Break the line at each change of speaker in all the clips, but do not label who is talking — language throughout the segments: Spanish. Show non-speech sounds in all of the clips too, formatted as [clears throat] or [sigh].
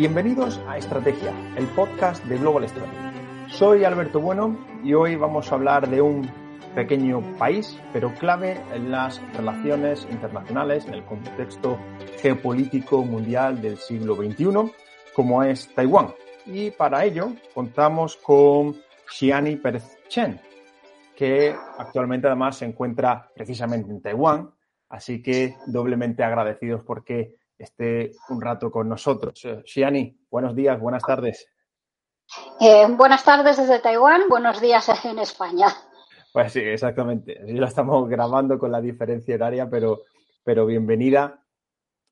Bienvenidos a Estrategia, el podcast de Global Strategy. Soy Alberto Bueno y hoy vamos a hablar de un pequeño país, pero clave en las relaciones internacionales, en el contexto geopolítico mundial del siglo XXI, como es Taiwán. Y para ello contamos con Xiani Pérez Chen, que actualmente además se encuentra precisamente en Taiwán, así que doblemente agradecidos porque esté un rato con nosotros. Xiani, buenos días, buenas tardes.
Eh, buenas tardes desde Taiwán, buenos días en España.
Pues sí, exactamente. Así lo estamos grabando con la diferencia horaria, pero, pero bienvenida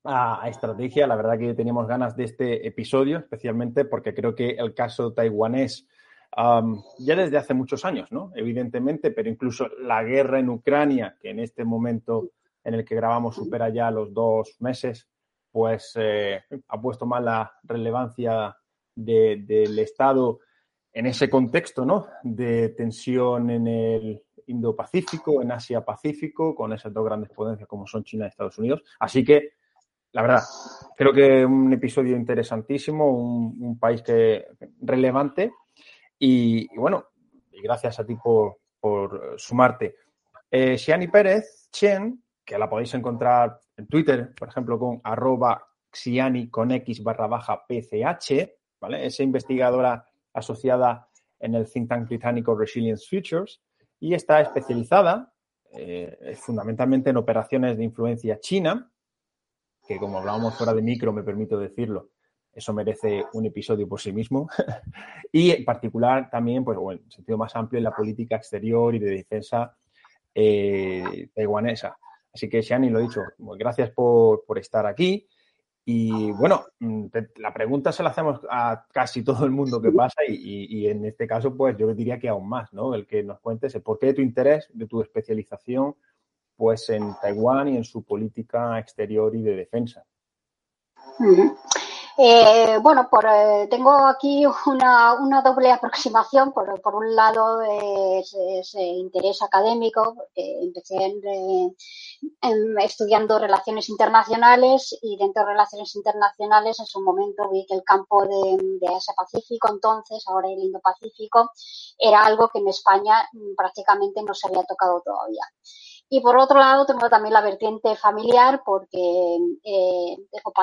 a, Estrategia. La verdad que teníamos ganas de este episodio, especialmente porque creo que el caso taiwanés ya desde hace muchos años, ¿no? Evidentemente, pero incluso la guerra en Ucrania, que en este momento en el que grabamos supera ya los dos meses, pues eh, ha puesto más la relevancia del Estado en ese contexto, ¿no? De tensión en el Indo-Pacífico, en Asia-Pacífico, con esas dos grandes potencias como son China y Estados Unidos. Así que, la verdad, creo que un episodio interesantísimo, un, país que relevante y, bueno, y gracias a ti por, sumarte. Eh, Pérez Chen, que la podéis encontrar en Twitter, por ejemplo, con arroba xiani con x barra baja pch, ¿vale? Es investigadora asociada en el think tank británico Resilience Futures y está especializada eh, fundamentalmente en operaciones de influencia china, que como hablábamos fuera de micro, me permito decirlo, eso merece un episodio por sí mismo, [laughs] y en particular también, pues bueno, en sentido más amplio, en la política exterior y de defensa eh, taiwanesa. Así que, Shani, lo dicho, gracias por, estar aquí. Y bueno, mm, la pregunta se la hacemos a casi todo el mundo que pasa y, en este caso, pues yo diría que aún más, ¿no? El que nos cuentes el porqué de tu interés, de tu especialización, pues en Taiwán y en su política exterior y de defensa.
Eh, bueno, por, eh, tengo aquí una, una, doble aproximación. Por, un lado, es, interés académico. empecé en, estudiando relaciones internacionales y dentro de relaciones internacionales, en su momento vi que el campo de, de Asia-Pacífico, entonces, ahora el Indo-Pacífico, era algo que en España mm, prácticamente no se había tocado todavía. Y por otro lado, tengo también la vertiente familiar porque eh, tengo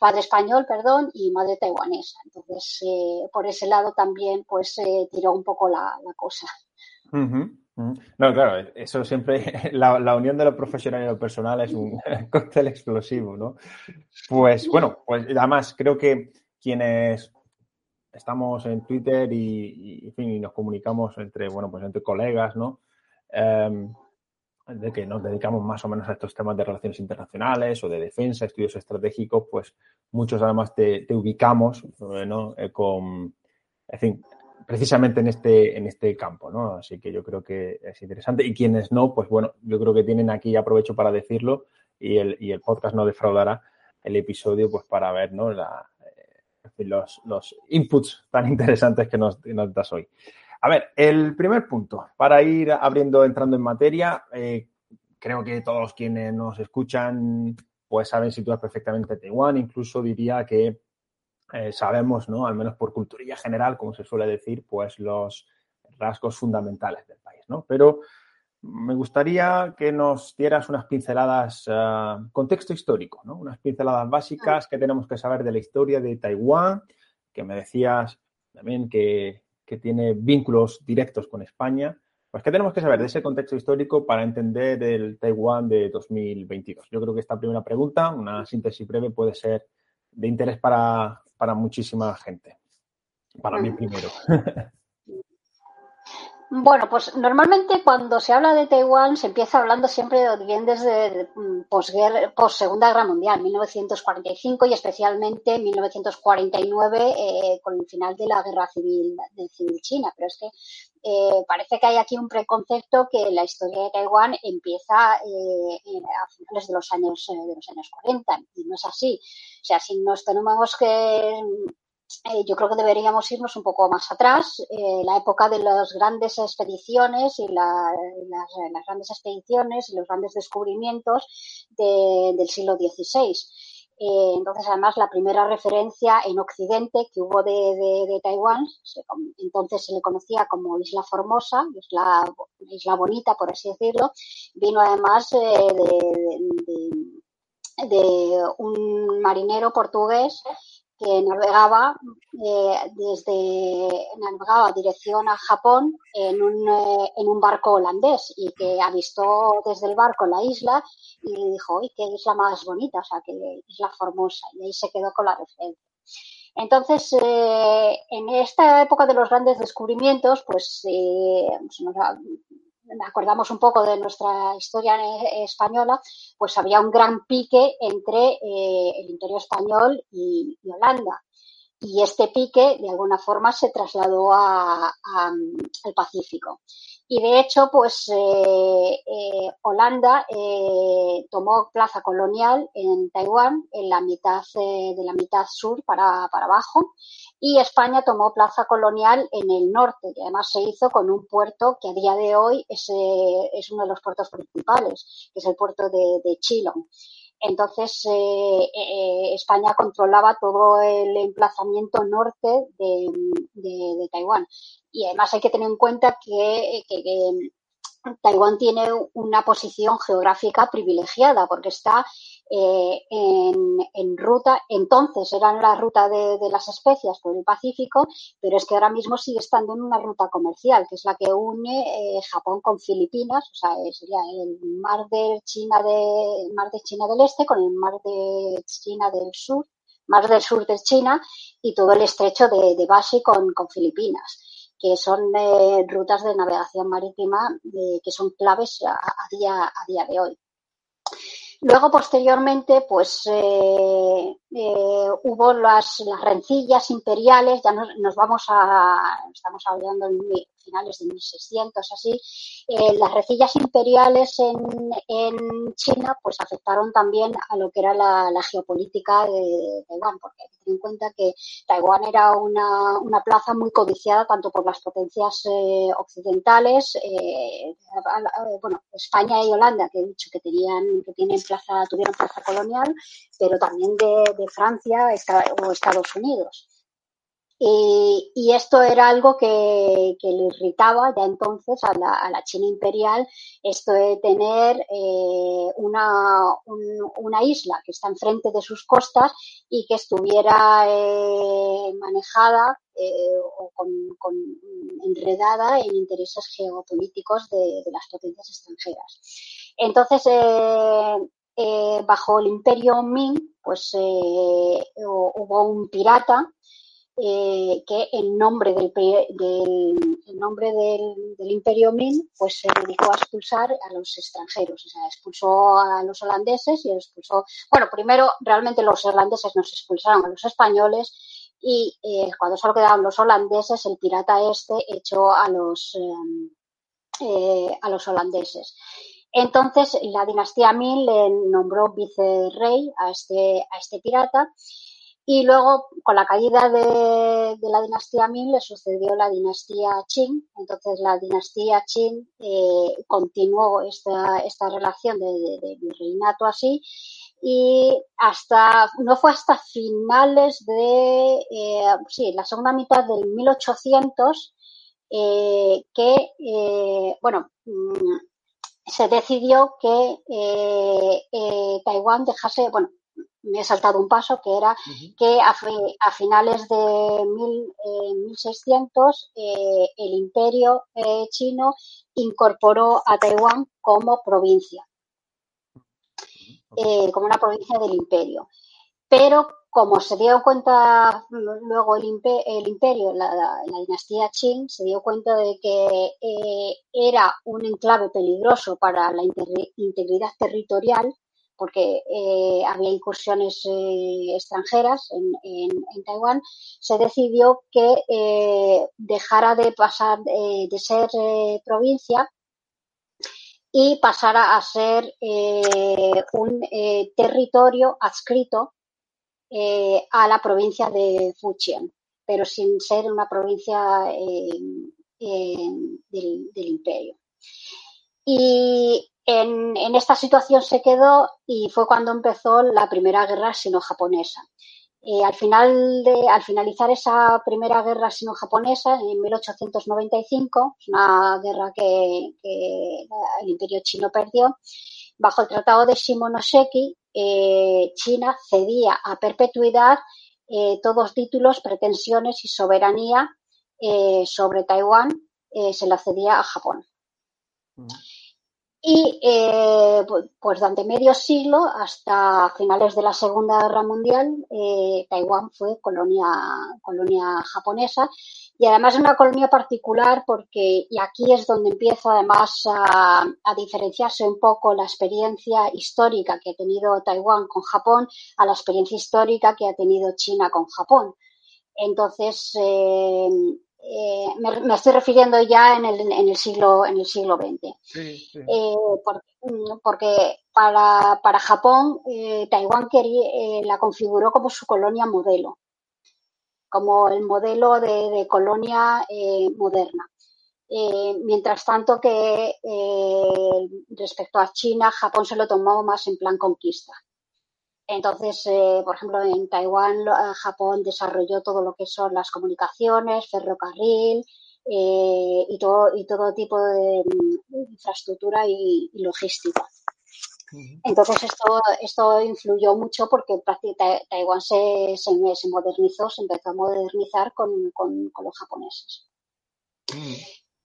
padre, español perdón, y madre taiwanesa. Entonces, eh, por ese lado también pues eh, tiró un poco la, cosa.
No, claro, eso siempre, [laughs] la, la, unión de lo profesional y lo personal es un [laughs] cóctel explosivo, ¿no? Pues bueno, pues además creo que quienes estamos en Twitter y, en fin, y nos comunicamos entre, bueno, pues entre colegas, ¿no? Em, de que nos dedicamos más o menos a estos temas de relaciones internacionales o de defensa, estudios estratégicos, pues muchos además te, ubicamos ¿no? Eh, con, precisamente en este, en este campo, ¿no? Así que yo creo que es interesante. Y quienes no, pues bueno, yo creo que tienen aquí, aprovecho para decirlo, y el, y el podcast no defraudará el episodio, pues para ver, ¿no? Eh, los, los inputs tan [laughs] interesantes que nos das hoy. A ver, el primer punto, para ir abriendo, entrando en materia, eh, creo que todos quienes nos escuchan pues saben situar perfectamente Taiwán, incluso diría que eh, sabemos, ¿no? Al menos por culturilla general, como se suele decir, pues los rasgos fundamentales del país, ¿no? Pero me gustaría que nos dieras unas pinceladas, uh, contexto histórico, ¿no? Unas pinceladas básicas que tenemos que saber de la historia de Taiwán, que me decías también que que tiene vínculos directos con España. Pues, ¿qué tenemos que saber de ese contexto histórico para entender el Taiwán de 2022? Yo creo que esta primera pregunta, una síntesis breve, puede ser de interés para, muchísima gente. Para mí primero. [laughs]
Bueno, pues normalmente cuando se habla de Taiwán se empieza hablando siempre bien desde posguerra, post Segunda Guerra Mundial, 1945 y especialmente 1949 eh, con el final de la Guerra Civil de Civil China. Pero es que eh, parece que hay aquí un preconcepto que la historia de Taiwán empieza eh, a finales de los años de los años 40 y no es así. O sea, si nos tenemos que eh, yo creo que deberíamos irnos un poco más atrás, eh, la época de las grandes expediciones y las, grandes expediciones y los grandes descubrimientos del siglo XVI. Eh, entonces, además, la primera referencia en Occidente que hubo de, Taiwán, entonces se le conocía como Isla Formosa, Isla, Isla Bonita, por así decirlo, vino además de, de un marinero portugués que navegaba eh, desde navegaba dirección a Japón en un, eh, en un barco holandés y que avistó desde el barco la isla y dijo, uy, qué isla más bonita, o sea, qué isla formosa, y ahí se quedó con la referencia. Entonces, eh, en esta época de los grandes descubrimientos, pues nos, acordamos un poco de nuestra historia española, pues había un gran pique entre eh, el imperio español y, Holanda. Y este pique, de alguna forma, se trasladó al Pacífico. Y de hecho, pues eh, eh, Holanda tomó plaza colonial en Taiwán, en la mitad de la mitad sur para abajo, y España tomó plaza colonial en el norte, que además se hizo con un puerto que a día de hoy es, eh, es uno de los puertos principales, que es el puerto de, de. Entonces, eh, eh, España controlaba todo el emplazamiento norte de, Taiwán. Y además hay que tener en cuenta que, Taiwán tiene una posición geográfica privilegiada porque está eh, en, ruta, entonces era la ruta de, las especias por el Pacífico, pero es que ahora mismo sigue estando en una ruta comercial, que es la que une eh, Japón con Filipinas, o sea, sería el mar de China de mar de China del Este con el mar de China del Sur, mar del sur de China y todo el estrecho de, de Bashi con, con Filipinas que son eh, rutas de navegación marítima que son claves a, día, a día de hoy. Luego, posteriormente, pues eh, eh, hubo las, las, rencillas imperiales, ya nos, vamos a, estamos hablando en finales de 1600, así, eh, las rencillas imperiales en, en, China pues afectaron también a lo que era la, geopolítica de Taiwán, porque hay que tener en cuenta que Taiwán era una, una plaza muy codiciada tanto por las potencias occidentales, bueno, España y Holanda, que he dicho que tenían, que tienen plaza, tuvieron plaza colonial, pero también de, de Francia o Estados Unidos. Y, esto era algo que, le irritaba ya entonces a la, China imperial, esto de tener eh, una, una, isla que está enfrente de sus costas y que estuviera eh, manejada eh, o enredada en intereses geopolíticos de, de las potencias extranjeras. Entonces, bajo el imperio Ming, pues hubo un pirata eh, que en nombre del, nombre del, imperio Ming, pues se dedicó a expulsar a los extranjeros, o sea, expulsó a los holandeses y expulsó, bueno, primero realmente los holandeses nos expulsaron a los españoles y cuando solo quedaban los holandeses, el pirata este echó a los a los holandeses. Entonces, la dinastía Ming le nombró vicerrey a este, a este pirata y luego, con la caída de, la dinastía Ming, le sucedió la dinastía Qing. Entonces, la dinastía Qing eh, continuó esta, esta relación de, virreinato así. Y hasta, no fue hasta finales de, eh, sí, la segunda mitad del 1800, eh, que, bueno, mm, se decidió que eh, eh, Taiwán dejase, bueno, me he saltado un paso, que era que a, finales de 1600 eh, el imperio chino incorporó a Taiwán como provincia, como una provincia del imperio. Pero como se dio cuenta luego el, imperio, la, dinastía Qing, se dio cuenta de que eh, era un enclave peligroso para la integridad territorial, porque eh, había incursiones eh, extranjeras en, Taiwán, se decidió que dejara de pasar de ser provincia y pasara a ser un territorio adscrito eh, a la provincia de Fujian, pero sin ser una provincia eh, eh, del, imperio. Y en, esta situación se quedó y fue cuando empezó la primera guerra sino-japonesa. de, al finalizar esa primera guerra sino-japonesa, en 1895, una guerra que, el imperio chino perdió, bajo el Tratado de Shimonoseki, eh, China cedía a perpetuidad eh, todos títulos, pretensiones y soberanía eh, sobre Taiwán, se la cedía a Japón. Y eh, pues durante medio siglo, hasta finales de la Segunda Guerra Mundial, eh, Taiwán fue colonia, colonia japonesa y además una colonia particular porque, y aquí es donde empieza además a, a, diferenciarse un poco la experiencia histórica que ha tenido Taiwán con Japón a la experiencia histórica que ha tenido China con Japón. Entonces, eh, eh, me, estoy refiriendo ya en el, en el siglo en el siglo XX eh, porque, para, para Japón eh, Taiwán quería, la configuró como su colonia modelo como el modelo de, de colonia moderna. Mientras tanto que respecto a China Japón se lo tomó más en plan conquista entonces, eh, por ejemplo, en Taiwán, eh, Japón desarrolló todo lo que son las comunicaciones, ferrocarril eh, y, todo, y todo tipo de, infraestructura y, logística. Entonces esto, esto influyó mucho porque Taiwán se, se, modernizó, se empezó a modernizar con, los japoneses.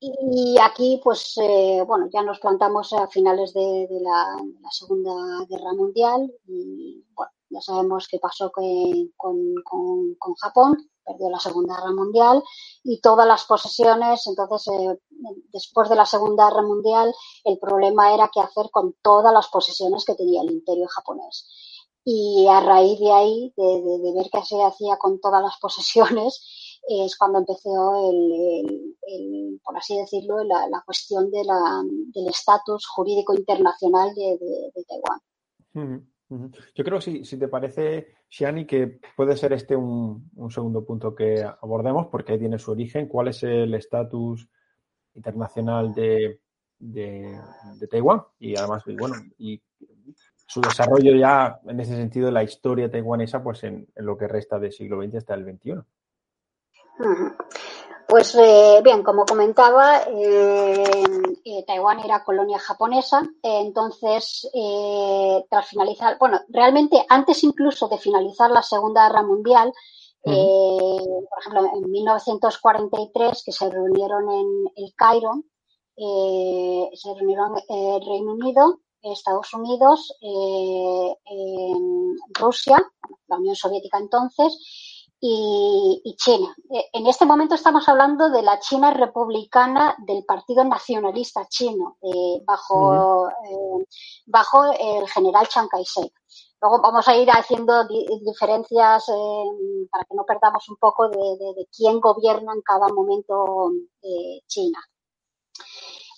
Y aquí, pues, eh, bueno, ya nos plantamos a finales de, la, Segunda Guerra Mundial y, bueno, ya sabemos qué pasó con, con, Japón, perdió la Segunda Guerra Mundial y todas las posesiones, entonces, eh, después de la Segunda Guerra Mundial, el problema era qué hacer con todas las posesiones que tenía el imperio japonés. Y a raíz de ahí, de ver qué se hacía con todas las posesiones, es cuando empezó, el, por así decirlo, la, cuestión de la, del estatus jurídico internacional de, Taiwán.
Yo creo, si, si te parece, Shiani, que puede ser este un, segundo punto que abordemos, porque ahí tiene su origen. ¿Cuál es el estatus internacional de, de, Taiwán? Y además, bueno, y su desarrollo ya en ese sentido, la historia taiwanesa, pues en, en lo que resta del siglo XX hasta el XXI.
Pues eh, bien, como comentaba, eh, eh, Taiwán era colonia japonesa, entonces tras finalizar, bueno, realmente antes incluso de finalizar la Segunda Guerra Mundial, por ejemplo, en 1943 que se reunieron en el Cairo, se reunieron el Reino Unido, Estados Unidos, Rusia, la Unión Soviética entonces, y, China. Eh, en este momento estamos hablando de la China republicana del Partido Nacionalista Chino, eh, bajo, eh, bajo el general Chiang Kai-shek. Luego vamos a ir haciendo diferencias para que no perdamos un poco de, de quién gobierna en cada momento China.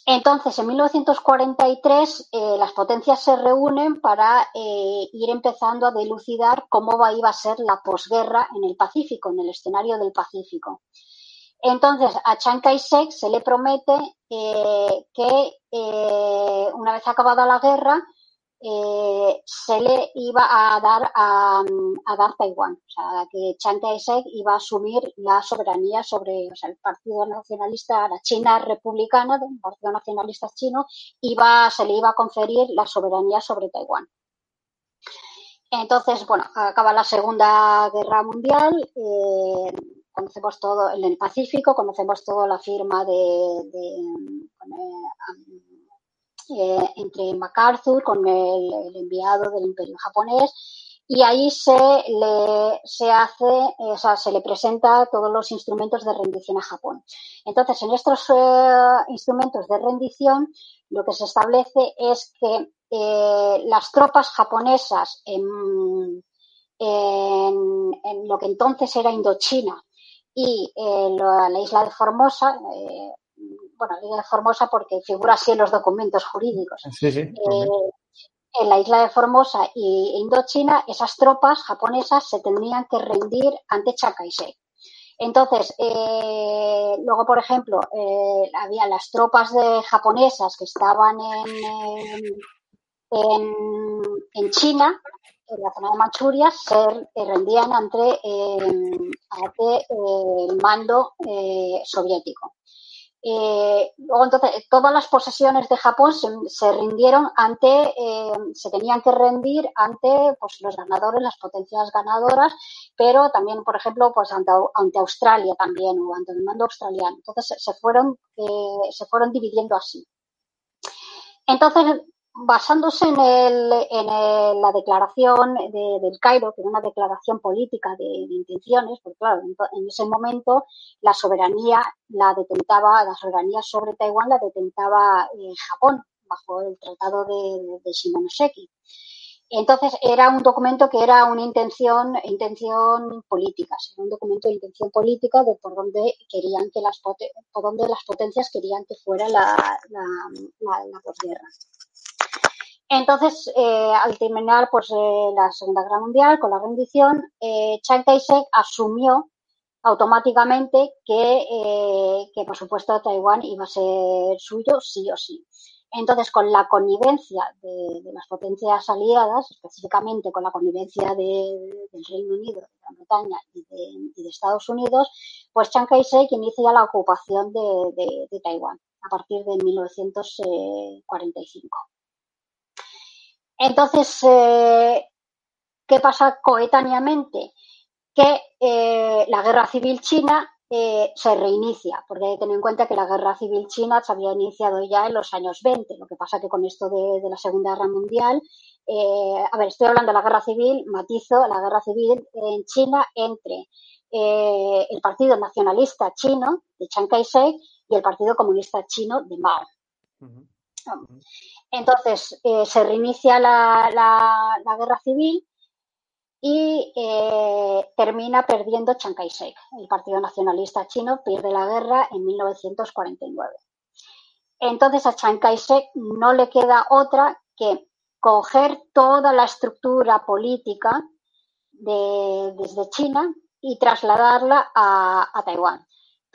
Entonces, en 1943, eh, las potencias se reúnen para eh, ir empezando a dilucidar cómo iba a ser la posguerra en el Pacífico, en el escenario del Pacífico. Entonces, a Chiang Kai-shek se le promete eh, que una vez acabada la guerra, eh, se le iba a dar a, dar Taiwán, o sea, que Chiang Kai-shek iba a asumir la soberanía sobre el Partido Nacionalista, la China republicana, el Partido Nacionalista chino, iba, se le iba a conferir la soberanía sobre Taiwán. Entonces, bueno, acaba la Segunda Guerra Mundial, eh, conocemos todo en el Pacífico, conocemos todo la firma de, eh, entre MacArthur con el, enviado del Imperio japonés y ahí se le, se hace, o sea, se le presenta todos los instrumentos de rendición a Japón. Entonces, en estos eh, instrumentos de rendición, lo que se establece es que eh, las tropas japonesas en, en, lo que entonces era Indochina y eh, la, isla de Formosa, bueno, la isla de Formosa porque figura así en los documentos jurídicos.
Sí, sí
en la isla de Formosa y Indochina, esas tropas japonesas se tendrían que rendir ante Chiang Kai-shek. Entonces, eh, luego, por ejemplo, eh, había las tropas de japonesas que estaban en, en, China, en la zona de Manchuria, se eh, rendían ante, ante el mando soviético. Eh, entonces, todas las posesiones de Japón se, rindieron ante, eh, se tenían que rendir ante pues, los ganadores, las potencias ganadoras, pero también, por ejemplo, pues ante, ante Australia también, o ante el mando australiano. Entonces, se fueron, eh, se fueron dividiendo así. Entonces, basándose en, el, en la declaración de, del Cairo, que era una declaración política de, intenciones, porque claro, en, ese momento la soberanía la detentaba, la soberanía sobre Taiwán la detentaba eh, Japón bajo el tratado de, Shimonoseki. Entonces era un documento que era una intención, intención política, un documento de intención política de por dónde querían que las por dónde las potencias querían que fuera la, la, la, la posguerra. Entonces, eh, al terminar pues, eh, la Segunda Guerra Mundial con la rendición, eh, Chiang Kai-shek asumió automáticamente que, que, por supuesto, Taiwán iba a ser suyo sí o sí. Entonces, con la connivencia de, las potencias aliadas, específicamente con la connivencia de, del Reino Unido, de Gran Bretaña y de, y de, Estados Unidos, pues Chiang Kai-shek inicia la ocupación de Taiwán a partir de 1945. Entonces, eh, ¿qué pasa coetáneamente? Que eh, la guerra civil china eh, se reinicia, porque hay que tener en cuenta que la guerra civil china se había iniciado ya en los años 20. Lo que pasa que con esto de, la Segunda Guerra Mundial, eh, a ver, estoy hablando de la guerra civil, matizo la guerra civil en China entre el Partido Nacionalista Chino de Chiang Kai-shek y el Partido Comunista Chino de Mao. Entonces eh, se reinicia la, la, la, guerra civil y eh, termina perdiendo Chiang Kai-shek. El Partido Nacionalista Chino pierde la guerra en 1949. Entonces a Chiang Kai-shek no le queda otra que coger toda la estructura política de, desde China y trasladarla a, a Taiwán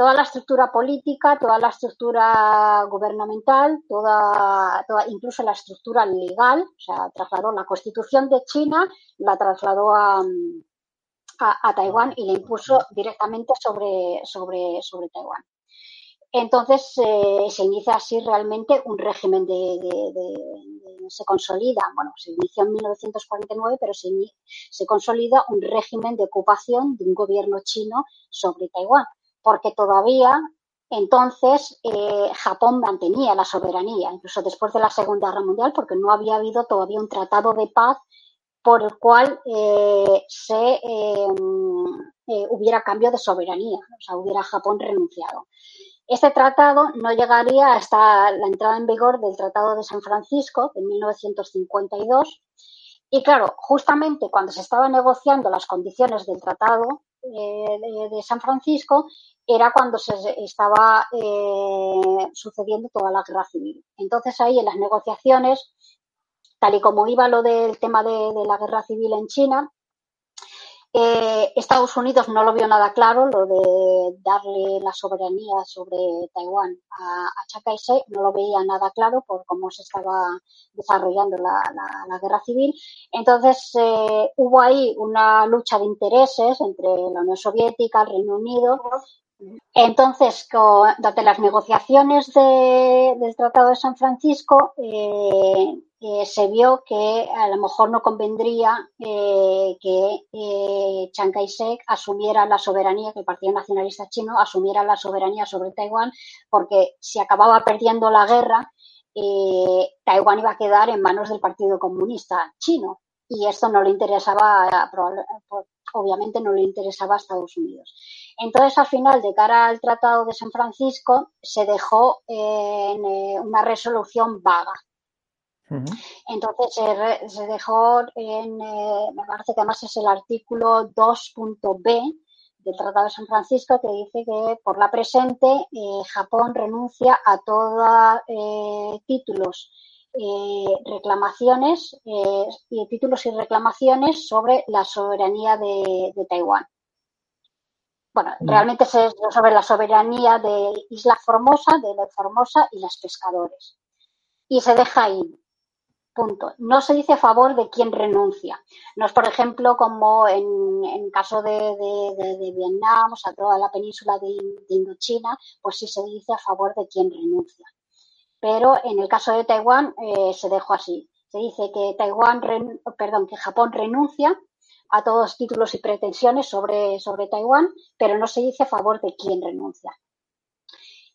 toda la estructura política, toda la estructura gubernamental, toda, toda, incluso la estructura legal, o sea, trasladó la constitución de China, la trasladó a, a, Taiwán y la impuso directamente sobre, sobre, sobre Taiwán. Entonces eh, se inicia así realmente un régimen de, se consolida, bueno, se inició en 1949, pero se, se consolida un régimen de ocupación de un gobierno chino sobre Taiwán porque todavía entonces eh, Japón mantenía la soberanía, incluso después de la Segunda Guerra Mundial, porque no había habido todavía un tratado de paz por el cual eh, se eh, hubiera cambio de soberanía, o sea, hubiera Japón renunciado. Este tratado no llegaría hasta la entrada en vigor del Tratado de San Francisco de 1952. Y claro, justamente cuando se estaban negociando las condiciones del Tratado eh, de, San Francisco, era cuando se estaba eh, sucediendo toda la guerra civil. Entonces ahí en las negociaciones, tal y como iba lo del tema de, de la guerra civil en China, eh, Estados Unidos no lo vio nada claro, lo de darle la soberanía sobre Taiwán a, a Chiang Kai-shek, no lo veía nada claro por cómo se estaba desarrollando la, la, la guerra civil. Entonces eh, hubo ahí una lucha de intereses entre la Unión Soviética, el Reino Unido entonces, durante las negociaciones de, del Tratado de San Francisco, eh, eh, se vio que a lo mejor no convendría eh, que Chiang Kai-shek asumiera la soberanía, que el Partido Nacionalista Chino asumiera la soberanía sobre Taiwán, porque si acababa perdiendo la guerra, Taiwán iba a quedar en manos del Partido Comunista Chino. y esto no le interesaba, obviamente no le interesaba a Estados Unidos. Entonces, al final, de cara al Tratado de San Francisco, se dejó en eh, una resolución vaga. Entonces se, dejó en, eh, me parece que además es el artículo 2.b del Tratado de San Francisco que dice que por la presente eh, Japón renuncia a todos títulos reclamaciones y títulos y reclamaciones sobre la soberanía de Taiwán bueno, mm. realmente es sobre la soberanía de Isla Formosa, de la Formosa y las pescadores. Y se deja ahí. Punto. No se dice a favor de quien renuncia. No es, por ejemplo, como en, en caso de, de, Vietnam, o sea, toda la península de, Indochina, pues sí se dice a favor de quien renuncia. Pero en el caso de Taiwán eh, se dejó así. Se dice que Taiwán, perdón, que Japón renuncia a todos los títulos y pretensiones sobre, sobre Taiwán, pero no se dice a favor de quién renuncia.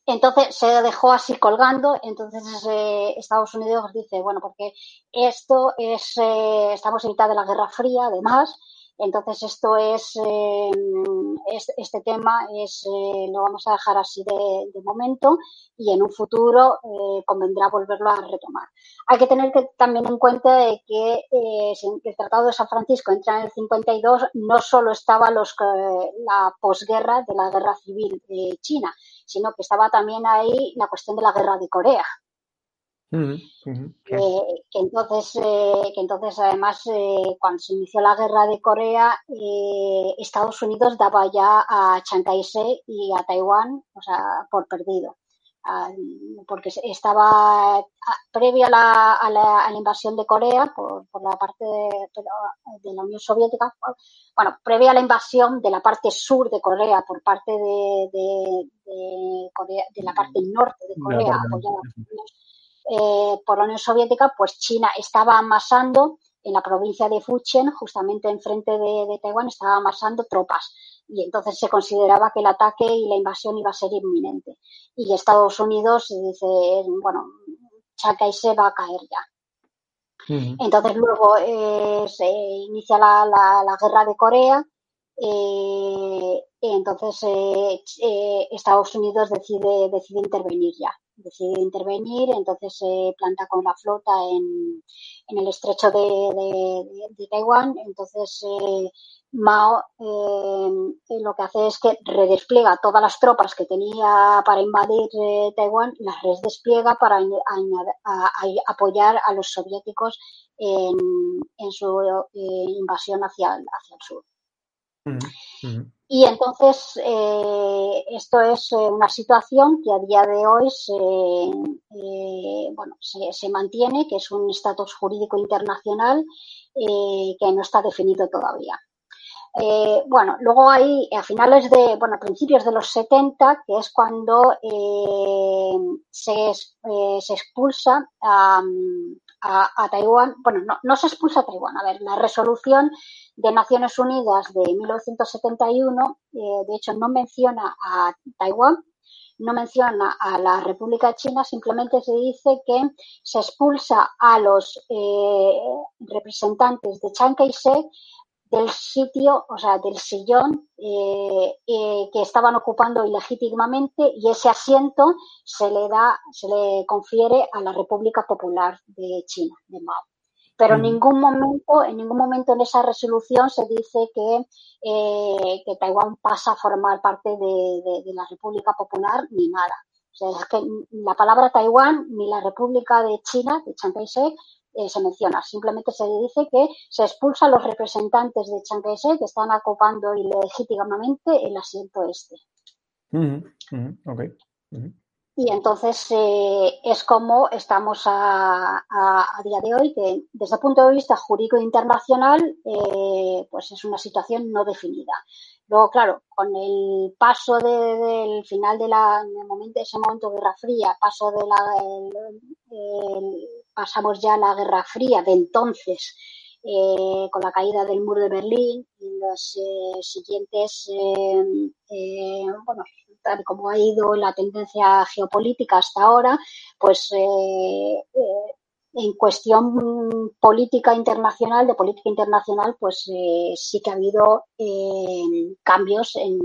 Entonces se dejó así colgando, entonces eh, Estados Unidos dice, bueno, porque esto es, eh, estamos en mitad de la Guerra Fría, además, entonces, esto es, eh, este tema es, eh, lo vamos a dejar así de, momento y en un futuro eh, convendrá volverlo a retomar. Hay que tener también en cuenta de que el Tratado de San Francisco entra en el 52, no solo estaba los, la posguerra de la guerra civil de China, sino que estaba también ahí la cuestión de la guerra de Corea. Eh, que entonces, eh, que entonces además, eh, cuando se inició la guerra de Corea, Estados Unidos daba ya a Chiang Kai-shek y a Taiwán, o sea, por perdido. Ah, porque estaba previa a la, invasión de Corea por, la parte de, la Unión Soviética, bueno, previa a la invasión de la parte sur de Corea por parte de, de, la parte norte de Corea, eh, por la Unión Soviética, pues China estaba amasando en la provincia de Fujian, justamente enfrente de, de Taiwán, estaba amasando tropas. Y entonces se consideraba que el ataque y la invasión iba a ser inminente. Y Estados Unidos dice, bueno, Chiang se va a caer ya. Entonces luego eh, se inicia la, la, guerra de Corea. Eh, entonces eh, Estados Unidos decide, decide intervenir ya decide intervenir, entonces se planta con la flota en, en el estrecho de, Taiwán, entonces eh, Mao eh, lo que hace es que redespliega todas las tropas que tenía para invadir eh, Taiwán, las redespliega para apoyar a los soviéticos en, en su invasión hacia, hacia el sur. Y entonces eh, esto es eh, una situación que a día de hoy se, eh, bueno, se, mantiene, que es un estatus jurídico internacional que no está definido todavía. Bueno, luego hay a finales de, bueno, principios de los 70, que es cuando se, se, expulsa a, Taiwán, bueno, no, no se expulsa a Taiwán, a ver, la resolución de Naciones Unidas de 1971, eh, de hecho, no menciona a Taiwán, no menciona a la República China, simplemente se dice que se expulsa a los eh, representantes de Chiang Kai-shek del sitio, o sea, del sillón eh, que estaban ocupando ilegítimamente y ese asiento se le da, se le confiere a la República Popular de China, de Mao pero en ningún momento, en ningún momento en esa resolución se dice que, eh, que Taiwán pasa a formar parte de, la República Popular ni nada. O sea, es que la palabra Taiwán ni la República de China, de Chiang Kai-shek, eh, se menciona. Simplemente se dice que se expulsa a los representantes de Chiang Kai-shek que están ocupando ilegítimamente el asiento este.
okay.
Y entonces eh, es como estamos a, día de hoy, que desde el punto de vista jurídico internacional, eh, pues es una situación no definida. Luego, claro, con el paso del final de la, momento, ese momento de Guerra Fría, paso de la, pasamos ya la Guerra Fría de entonces, eh, con la caída del muro de Berlín y los siguientes, bueno, tal como ha ido la tendencia geopolítica hasta ahora, pues eh, eh, en cuestión política internacional, de política internacional, pues eh, sí que ha habido eh, cambios en,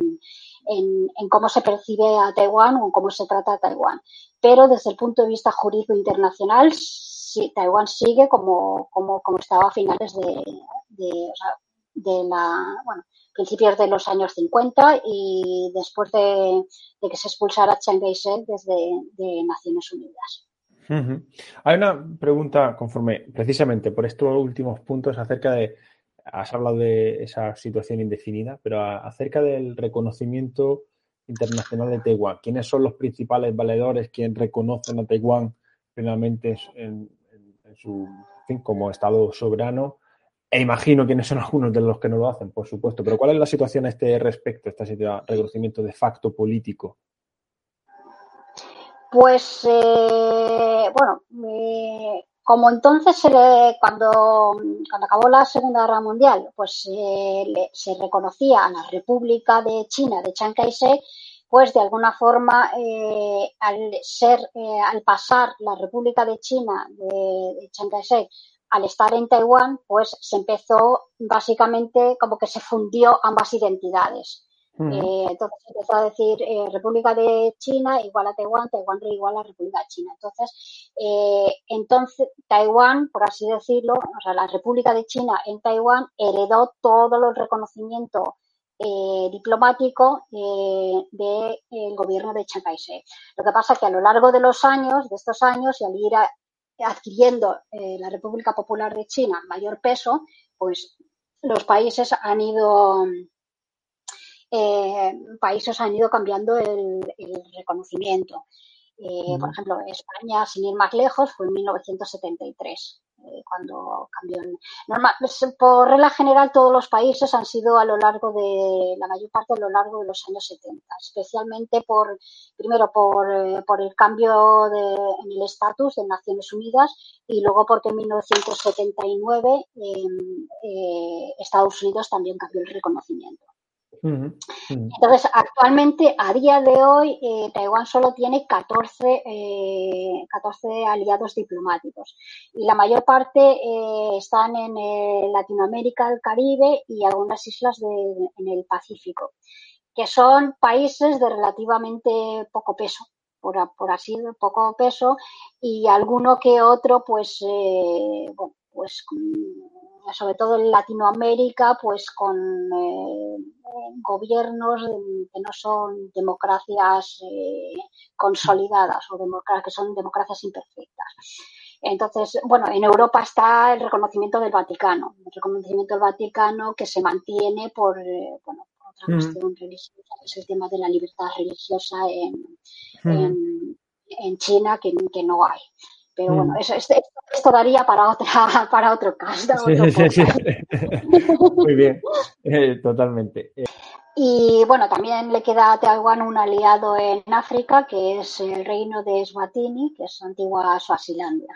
en, cómo se percibe a Taiwán o cómo se trata a Taiwán. Pero desde el punto de vista jurídico internacional, sí, Taiwán sigue como, como, como estaba a finales de, de, de la, bueno, principios de los años 50 y después de, que se expulsara Chiang Kai-shek desde de Naciones Unidas.
Hay una pregunta conforme, precisamente por estos últimos puntos, acerca de, has hablado de esa situación indefinida, pero acerca del reconocimiento internacional de Taiwán. ¿Quiénes son los principales valedores quienes reconocen a Taiwán finalmente en, su fin, como Estado soberano? E imagino quiénes son [laughs] algunos de los que no lo hacen, por supuesto. Pero ¿cuál es la situación a este respecto, este reconocimiento de facto político?
Pues, eh, bueno, eh, como entonces cuando, cuando acabó la Segunda Guerra Mundial, pues eh, se reconocía a la República de China de Chiang Kai-shek, pues de alguna forma al ser, al pasar la República de China de, de Chiang Kai-shek al estar en Taiwán, pues se empezó básicamente como que se fundió ambas identidades. Eh, entonces empezó a decir eh, República de China igual a Taiwán, Taiwán igual a República de China. Entonces, eh, entonces Taiwán, por así decirlo, o sea, la República de China en Taiwán heredó todo el reconocimiento diplomático del gobierno de Chiang Kai-shek. Lo que pasa es que a lo largo de los años, de estos años, y al ir adquiriendo la República Popular de China mayor peso, pues los países han ido eh, países han ido cambiando el, reconocimiento. Eh, por ejemplo, España, sin ir más lejos, fue en 1973 eh, cuando cambió. normal, pues, por regla general, todos los países han sido a lo largo de, la mayor parte a lo largo de los años 70, especialmente por, primero por, el cambio de, en el estatus de Naciones Unidas y luego porque en 1979 Estados Unidos también cambió el reconocimiento. Entonces, actualmente, a día de hoy, eh, Taiwán solo tiene 14, 14 eh, aliados diplomáticos y la mayor parte eh, están en Latinoamérica, el Caribe y algunas islas en el Pacífico, que son países de relativamente poco peso. Por, por así poco peso y alguno que otro pues bueno, pues sobre todo en Latinoamérica, pues con eh, gobiernos que no son democracias eh, consolidadas o democracias, que son democracias imperfectas. Entonces, bueno, en Europa está el reconocimiento del Vaticano, el reconocimiento del Vaticano que se mantiene por, eh, bueno, otra mm. cuestión religiosa, que es el tema de la libertad religiosa en, mm. en, China, que, que no hay. Pero bueno, mm. eso, esto, daría para otra, [laughs] para otro caso.
Muy bien, [laughs] eh, totalmente.
Y bueno, también le queda a Taiwán un aliado en África, que es el reino de Eswatini, que es antigua Suazilandia.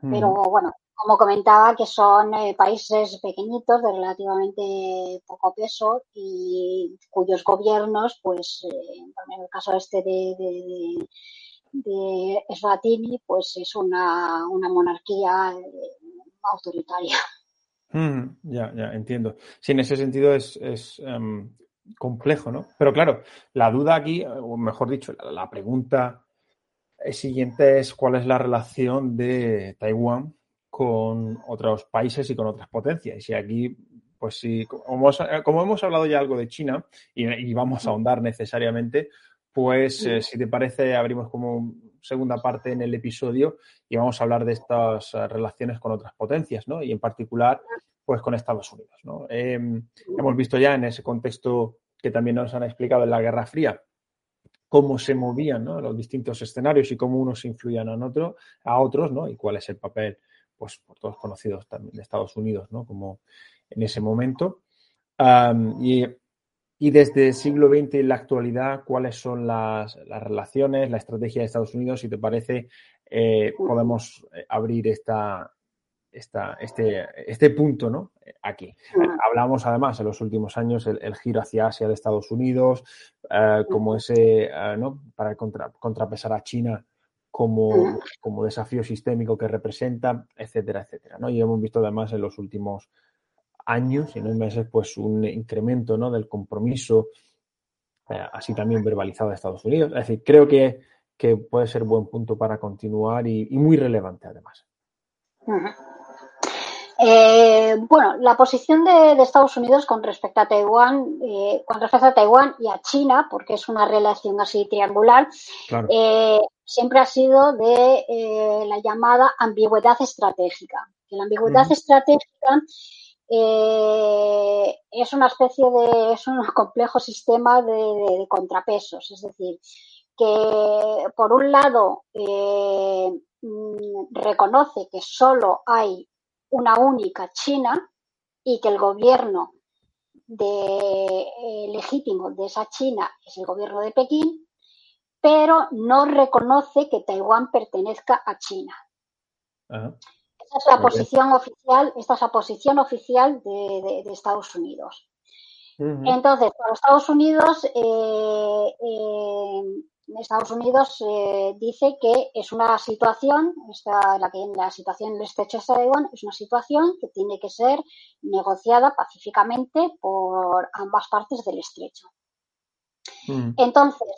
Mm. Pero bueno, como comentaba, que son eh, países pequeñitos de relativamente poco peso y cuyos gobiernos, pues eh, en el caso este de de Eswatini, pues es una, monarquía eh, autoritaria.
Mm, ya, ya, entiendo. Sí, en ese sentido es, em, complejo, ¿no? Pero claro, la duda aquí, o mejor dicho, la, pregunta siguiente es cuál es la relación de Taiwán con otros países y con otras potencias. Y aquí, pues sí, como hemos, hablado ya algo de China y vamos a ahondar necesariamente, pues eh, si te parece, abrimos como segunda parte en el episodio y vamos a hablar de estas eh, relaciones con otras potencias, ¿no? Y en particular, pues con Estados Unidos, ¿no? Em, hemos visto ya en ese contexto que también nos han explicado en la Guerra Fría cómo se movían los distintos escenarios y cómo unos influían a, otro, a otros, ¿no? Y cuál es el papel, pues por todos conocidos también de Estados Unidos, ¿no? Como en ese momento. y y desde el siglo XX y la actualidad, ¿cuáles son las, relaciones, la estrategia de Estados Unidos? Si te parece, eh, podemos eh, abrir esta, esta, este, este punto ¿no? aquí. Hablamos además en los últimos años el, giro hacia Asia de Estados Unidos, eh, como ese, ¿no? para contrapesar a China como, como desafío sistémico que representa, etcétera, etcétera. ¿no? Y hemos visto además en los últimos años y no meses pues un incremento ¿no? del compromiso, eh, así también verbalizado de Estados Unidos. Es decir, creo que, que puede ser buen punto para continuar y, muy relevante además.
Eh, bueno, la posición de, Estados Unidos con respecto a Taiwán, eh, con respecto a Taiwán y a China, porque es una relación así triangular, eh, siempre ha sido de la llamada ambigüedad estratégica. la ambigüedad estratégica es una especie de, es un [laughs] complejo sistema de, contrapesos, es decir, que por un lado mm, reconoce que solo hay una única China y que el gobierno eh, legítimo de esa China es el gobierno de Pekín, pero no reconoce que Taiwán pertenezca a China. Esa es la posición oficial, esta es la posición oficial de, Estados Unidos. Entonces, para Estados Unidos, eh, eh, Estados Unidos eh, dice que es una situación, la, que, la situación del estrecho de Taiwán es una situación que tiene que ser negociada pacíficamente por ambas partes del estrecho. Mm. Entonces,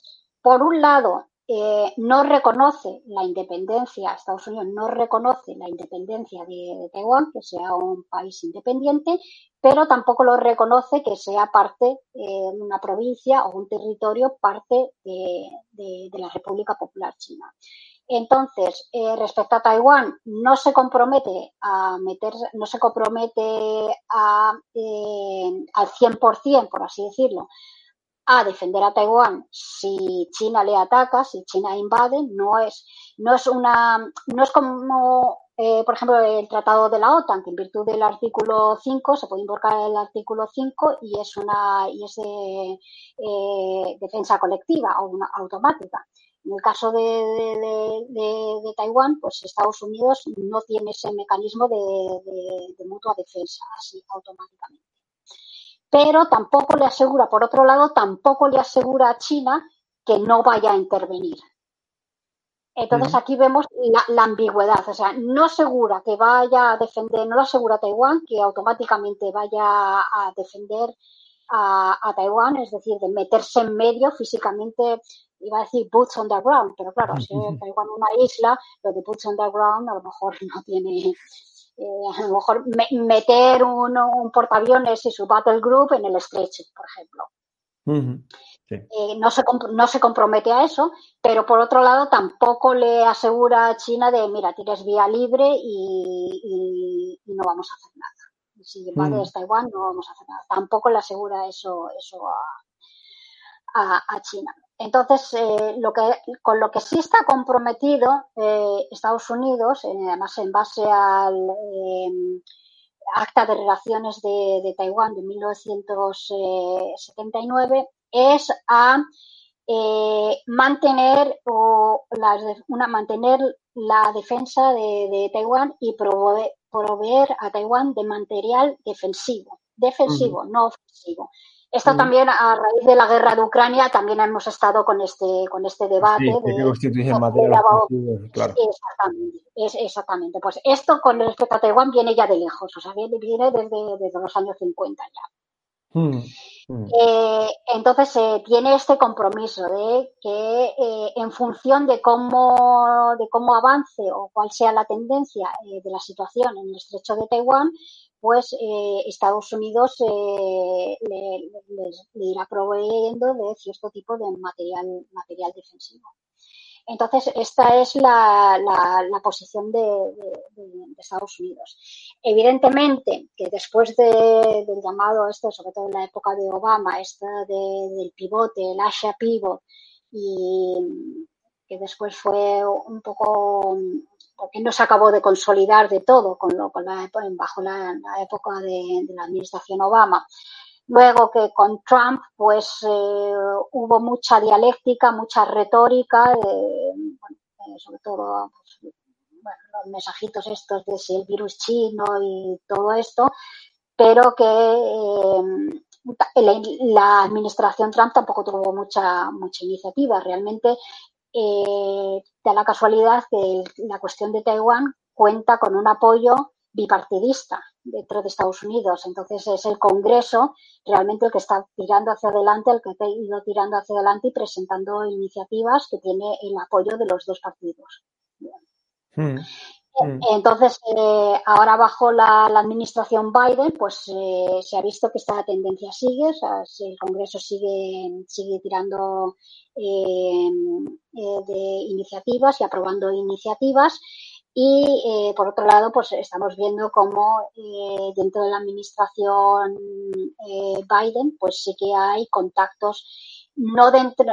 por un lado, eh, no reconoce la independencia, Estados Unidos no reconoce la independencia de, Taiwán, que sea un país independiente, pero tampoco lo reconoce que sea parte eh, de una provincia o un territorio parte de, la República Popular China. Entonces, eh, respecto a Taiwán, no se compromete a meter, no se compromete a, al 100%, por así decirlo, a defender a Taiwán si China le ataca, si China invade, no es, no es una, no es como, eh, por ejemplo, el tratado de la OTAN, que en virtud del artículo 5 se puede invocar el artículo 5 y es una, y es de, eh, defensa colectiva o una automática. En el caso de, de, Taiwán, pues Estados Unidos no tiene ese mecanismo de mutua defensa así automáticamente pero tampoco le asegura, por otro lado, tampoco le asegura a China que no vaya a intervenir. Entonces aquí vemos la, ambigüedad, o sea, no asegura que vaya a defender, no lo asegura Taiwán que automáticamente vaya a defender a, Taiwán, es decir, de meterse en medio físicamente, iba a decir boots on the ground, pero claro, si Taiwán es una isla, lo de boots on the ground a lo mejor no tiene eh, a lo mejor meter un, un, portaaviones y su battle group en el estrecho, por ejemplo. Eh, no, se, no se compromete a eso, pero por otro lado tampoco le asegura a China de, mira, tienes vía libre y, no vamos a hacer nada. Si invades Taiwán no vamos a hacer nada. Tampoco le asegura eso, eso a, a China. Entonces, eh, lo que, con lo que sí está comprometido eh, Estados Unidos, eh, además en base al em, Acta de Relaciones de, Taiwán de 1979, es a mantener, o una, mantener la defensa de, Taiwán y proveer, a Taiwán de material defensivo, defensivo, no ofensivo. Esto mm. también a raíz de la guerra de Ucrania también hemos estado con este con este debate
de,
claro. Exactamente, es, exactamente. Pues esto con respecto a Taiwán viene ya de lejos, o sea, viene, desde, desde los años 50 ya. Mm, mm. Eh, entonces eh, tiene este compromiso de que eh, en función de cómo de cómo avance o cuál sea la tendencia de la situación en el estrecho de Taiwán, pues Estados Unidos eh, le, irá proveyendo de cierto tipo de material, material defensivo. Entonces, esta es la, posición de, Estados Unidos. Evidentemente, que después del llamado este, sobre todo en la época de Obama, este del pivote, el Asia Pivot, y que después fue un poco porque no se acabó de consolidar de todo con lo, con la, bajo la, época de, la administración Obama. Luego que con Trump, pues eh, hubo mucha dialéctica, mucha retórica, eh, sobre todo pues, los mensajitos estos de si el virus chino y todo esto, pero que eh, la, administración Trump tampoco tuvo mucha mucha iniciativa. Realmente eh, da la casualidad que la cuestión de Taiwán cuenta con un apoyo bipartidista dentro de Estados Unidos. Entonces es el Congreso realmente el que está tirando hacia adelante, el que ha ido tirando hacia adelante y presentando iniciativas que tiene el apoyo de los dos partidos. Hmm. Hmm. Entonces, eh, ahora bajo la, administración Biden, pues eh, se ha visto que esta tendencia sigue, o sea, el Congreso sigue, sigue tirando eh, de iniciativas y aprobando iniciativas y eh, por otro lado, pues estamos viendo cómo eh, dentro de la administración eh, Biden, pues sí que hay contactos, no dentro,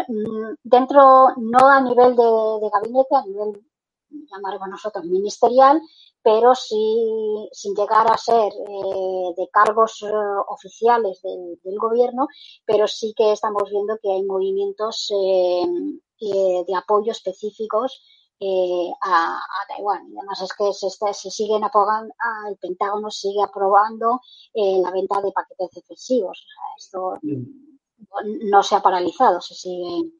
dentro no a nivel de, gabinete, a nivel, llamaremos nosotros, ministerial, pero sí sin llegar a ser de cargos oficiales del, del, gobierno, pero sí que estamos viendo que hay movimientos de apoyo específicos eh, a, Taiwán. Y además es que se, se siguen aprobando, el Pentágono sigue aprobando eh, la venta de paquetes defensivos. esto mm. no se ha paralizado, se sigue,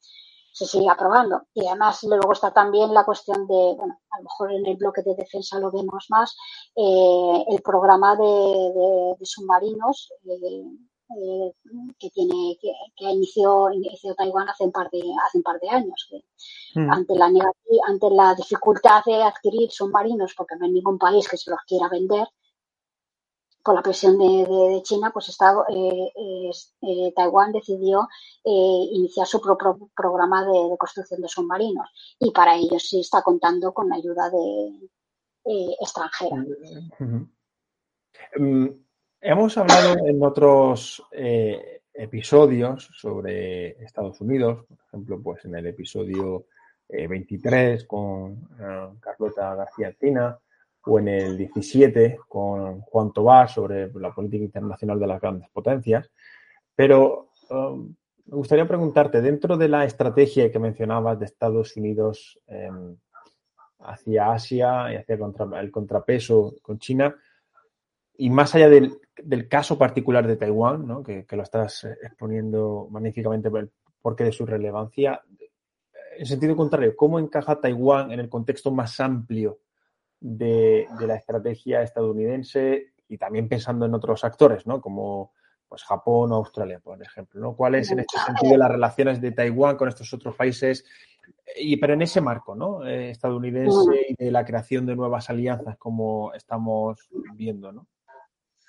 se sigue aprobando. Y además luego está también la cuestión de, bueno, a lo mejor en el bloque de defensa lo vemos más, eh, el programa de, de submarinos eh, que tiene que, que inició, inició, Taiwán hace un par de hace un par de años que hmm. ante la ante la dificultad de adquirir submarinos porque no hay ningún país que se los quiera vender con la presión de, China pues está, eh, eh, Taiwán decidió iniciar su propio programa de, construcción de submarinos y para ello sí está contando con ayuda de extranjera.
Mm, Hemos hablado en otros eh, episodios sobre Estados Unidos, por ejemplo, pues en el episodio 23 eh, con eh, Carlota García Tina o en el 17 con Juan Tobar sobre la política internacional de las grandes potencias. Pero um, me gustaría preguntarte, dentro de la estrategia que mencionabas de Estados Unidos em, hacia Asia y hacia el contrapeso con China, y más allá del, caso particular de Taiwán, ¿no? que, lo estás exponiendo magníficamente por el porqué de su relevancia, en sentido contrario, ¿cómo encaja Taiwán en el contexto más amplio de, la estrategia estadounidense y también pensando en otros actores, ¿no? como pues, Japón o Australia, por ejemplo? ¿no? ¿Cuáles en este sentido las relaciones de Taiwán con estos otros países? Y, pero en ese marco ¿no? Eh, estadounidense y de la creación de nuevas alianzas como estamos viendo, ¿no?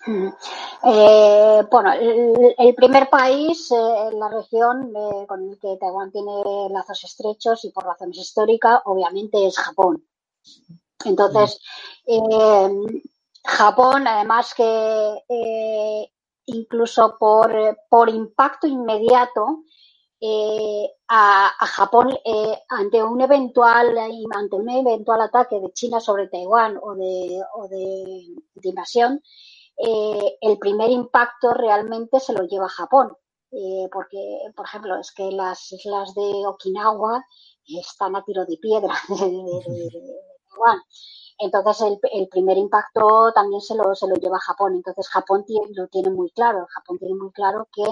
Eh, bueno, el, primer país eh, en la región con el que Taiwán tiene lazos estrechos y por razones históricas, obviamente, es Japón. Entonces, Japón, además que incluso por, por impacto inmediato, a, Japón ante un eventual ante un eventual ataque de China sobre Taiwán o de, o de invasión eh, el primer impacto realmente se lo lleva Japón. Eh, porque, por ejemplo, es que las islas de Okinawa están a tiro de piedra [laughs] Taiwán. Entonces, el, primer impacto también se lo, se lo lleva Japón. Entonces, Japón lo tiene muy claro. Japón tiene muy claro que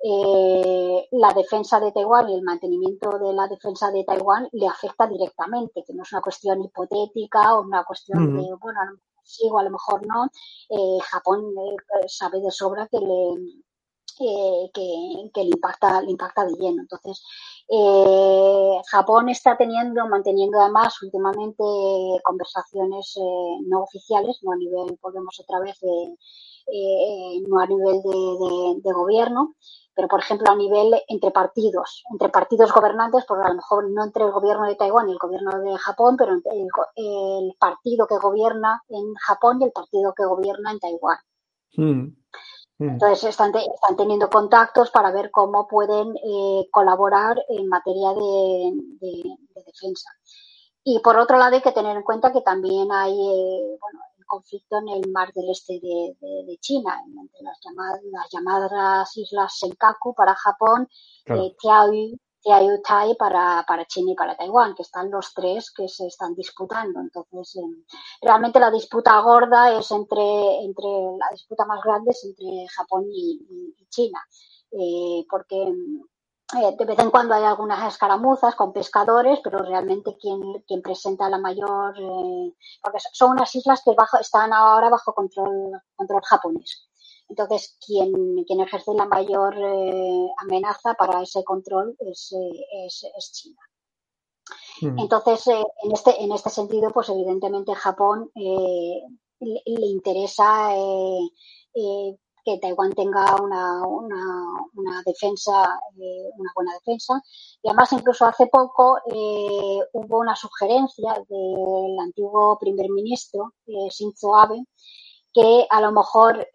eh, la defensa de Taiwán y el mantenimiento de la defensa de Taiwán le afecta directamente, que no es una cuestión hipotética o una cuestión de, bueno, sí o a lo mejor no, eh, Japón eh, sabe de sobra que le, eh, que, le impacta, le impacta de lleno. Entonces, Japón está teniendo, manteniendo además últimamente conversaciones no oficiales, no a nivel, volvemos otra vez, no a nivel de gobierno, pero por ejemplo a nivel entre partidos, entre partidos gobernantes, porque a lo mejor no entre el gobierno de Taiwán y el gobierno de Japón, pero el, el partido que gobierna en Japón y el partido que gobierna en Taiwán. Hmm. Hmm. Entonces están, están, teniendo contactos para ver cómo pueden eh, colaborar en materia de, defensa. Y por otro lado hay que tener en cuenta que también hay, eh, bueno, conflicto en el mar del este de, China, entre las llamadas, las llamadas islas Senkaku para Japón, eh, Para, para China y para Taiwán, que están los tres que se están disputando. Entonces, eh, realmente la disputa gorda es entre, entre, la disputa más grande es entre Japón y, China, eh, porque eh, de vez en cuando hay algunas escaramuzas con pescadores, pero realmente quien, quien presenta la mayor, eh, porque son unas islas que bajo, están ahora bajo control, control japonés. Entonces, quien, quien ejerce la mayor eh, amenaza para ese control es, es, es China. Mm. Entonces, en, este, en este sentido, pues evidentemente Japón le, le, interesa que Taiwán tenga una, una, defensa, eh, una buena defensa. Y además, incluso hace poco eh, hubo una sugerencia del antiguo primer ministro, eh, Shinzo Abe, que a lo mejor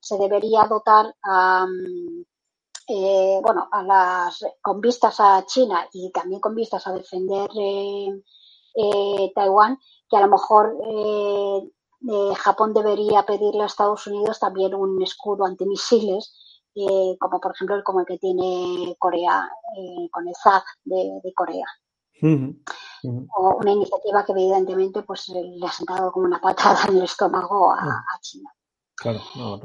se debería dotar a, bueno, a las, con vistas a China y también con vistas a defender Taiwán, que a lo mejor eh, Japón debería pedirle a Estados Unidos también un escudo antimisiles, eh, como por ejemplo como el que tiene Corea eh, con el ZAD de, Corea. O una iniciativa que evidentemente pues le ha sentado como una patada [laughs] en el estómago a, China. Claro, no,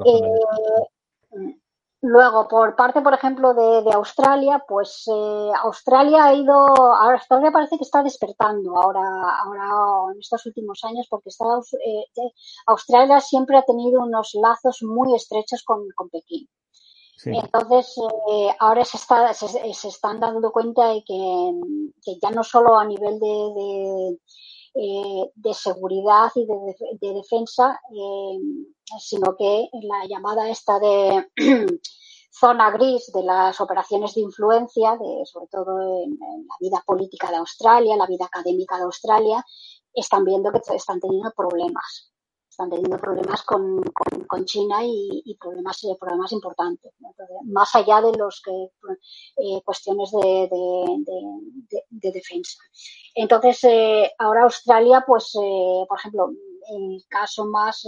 Luego, por parte, por ejemplo, de, Australia, pues eh, Australia ha ido, Australia parece que está despertando ahora, ahora en estos últimos años, porque está, eh, Australia siempre ha tenido unos lazos muy estrechos con, Pekín. Entonces, eh, ahora se, está, se, están dando cuenta de que, ya no solo a nivel de, de, seguridad y de, defensa, sino que la llamada esta de [clears throat] zona gris de las operaciones de influencia, de, sobre todo en, la vida política de Australia, la vida académica de Australia, están viendo que están teniendo problemas. Están teniendo problemas con, con, China y, problemas, eh, problemas importantes, más allá de los que eh, cuestiones de, de, defensa. Entonces, eh, ahora Australia, pues, por ejemplo, el caso más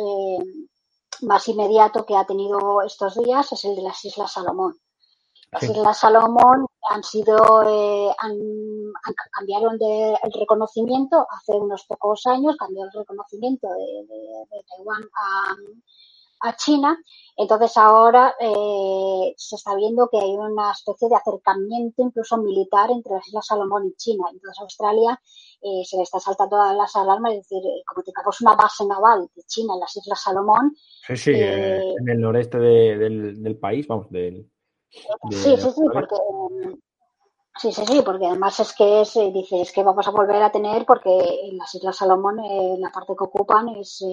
más inmediato que ha tenido estos días es el de las Islas Salomón. Las Islas Salomón han sido, eh, han, cambiaron de, el reconocimiento hace unos pocos años, cambió el reconocimiento de, Taiwán a, a, China. Entonces ahora eh, se está viendo que hay una especie de acercamiento incluso militar entre las Islas Salomón y China. Entonces Australia eh, se le está saltando todas las alarmas, es decir, eh, como tengamos una base naval de China en las Islas Salomón.
Sí, sí, eh, en el noreste del, del, país, vamos, del.
Sí, sí, sí, porque. Sí, sí, sí, porque además es que es, dice, es que vamos a volver a tener, porque en las Islas Salomón, la parte que ocupan es,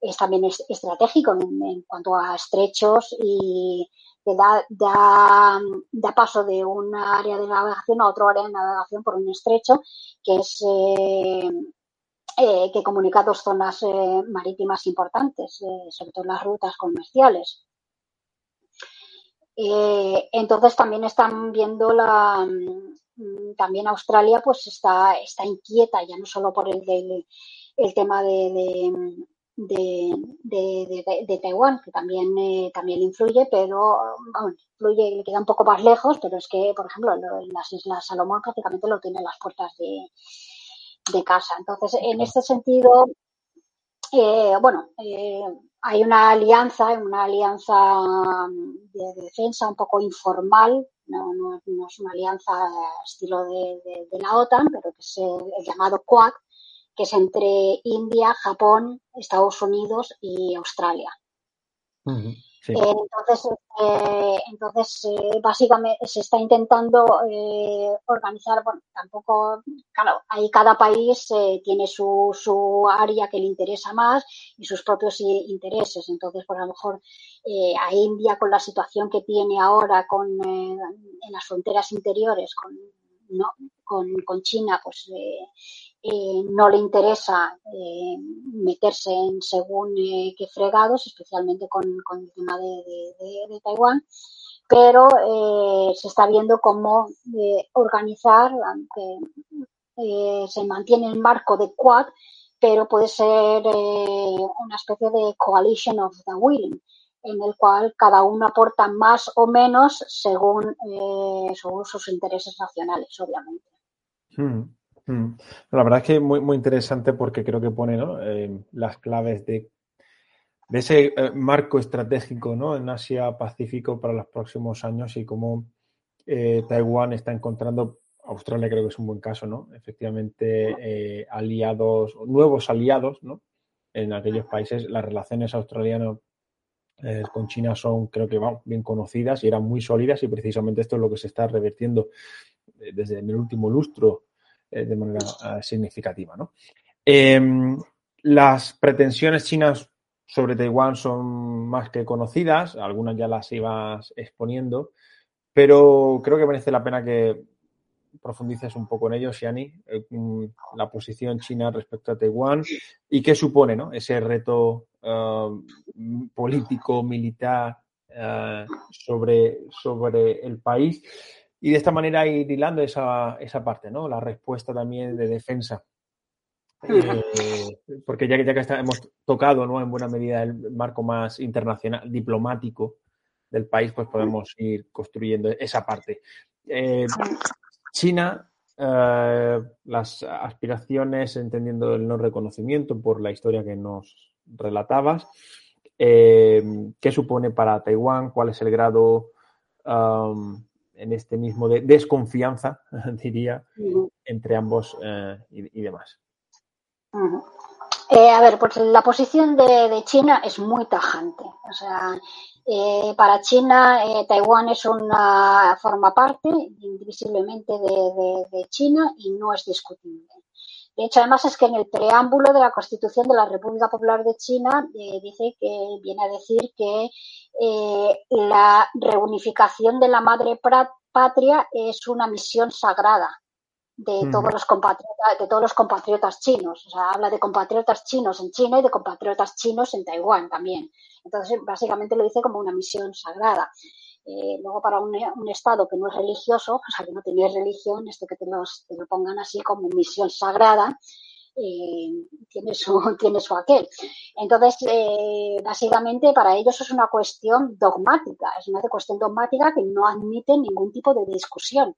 es también estratégico en, cuanto a estrechos y, que da, da, paso de un área de navegación a otro área de navegación por un estrecho que es eh, eh, que comunica dos zonas eh, marítimas importantes, sobre todo las rutas comerciales. Entonces también están viendo la mm, también Australia pues está, está inquieta ya no solo por el, el tema de de, de, de, Taiwán, que también, eh, también influye, pero bueno, influye, le queda un poco más lejos, pero es que, por ejemplo, en las Islas Salomón prácticamente lo tienen las puertas de, casa. Entonces, en este sentido, eh, bueno, eh, hay una alianza, una alianza de defensa un poco informal, no, es una alianza estilo de, la OTAN, pero que es el llamado Quad, que es entre India, Japón, Estados Unidos y Australia. Eh, entonces, eh, entonces eh, básicamente se está intentando organizar, bueno, tampoco, claro, ahí cada país tiene su, su área que le interesa más y sus propios intereses. Entonces, por lo mejor a India con la situación que tiene ahora con, en las fronteras interiores con, ¿no? con, con China, pues eh, no le interesa eh, meterse en según eh, qué fregados, especialmente con, el tema de, Taiwán, pero se está viendo cómo organizar, aunque se mantiene el marco de Quad, pero puede ser una especie de coalition of the willing, en el cual cada uno aporta más o menos según, según sus intereses nacionales, obviamente.
Hmm. Mm. La verdad es que muy, muy interesante porque creo que pone eh, las claves de de ese eh, marco estratégico ¿no? en Asia-Pacífico para los próximos años y cómo eh, Taiwán está encontrando, Australia creo que es un buen caso, ¿no? Efectivamente, aliados, nuevos aliados, ¿no? En aquellos países, las relaciones australianas con China son, creo que, bien conocidas y eran muy sólidas y precisamente esto es lo que se está revirtiendo desde el último lustro de manera significativa, ¿no? Em, las pretensiones chinas sobre Taiwán son más que conocidas, algunas ya las ibas exponiendo, pero creo que merece la pena que profundices un poco en ello, Xiani, eh, mm, la posición china respecto a Taiwán y qué supone ¿no? ese reto uh, político, militar uh, sobre, sobre el país y de esta manera ir hilando esa, esa parte, ¿no? la respuesta también de defensa eh, porque ya que, ya que hemos tocado ¿no? en buena medida el marco más internacional, diplomático del país, pues podemos ir construyendo esa parte. Eh, China, eh, las aspiraciones, entendiendo el no reconocimiento por la historia que nos relatabas, ¿qué supone para Taiwán? ¿Cuál es el grado um, en este mismo de desconfianza, [laughs] diría, entre ambos y demás?
Eh, a ver, pues la posición de, China es muy tajante. O sea, eh, para China, eh, Taiwán es una forma parte indivisiblemente de, China y no es discutible. De hecho, además es que en el preámbulo de la Constitución de la República Popular de China dice que viene a decir que la reunificación de la madre patria es una misión sagrada de todos los compatriotas, de todos los compatriotas chinos. O sea, habla de compatriotas chinos en China y de compatriotas chinos en Taiwán también. Entonces, básicamente lo dice como una misión sagrada. Luego, para un, Estado que no es religioso, o sea, que no tiene religión, esto que te, lo pongan así como misión sagrada, eh, tiene, su, [laughs] tiene su aquel. Entonces, eh, básicamente para ellos es una cuestión dogmática, es una cuestión dogmática que no admite ningún tipo de discusión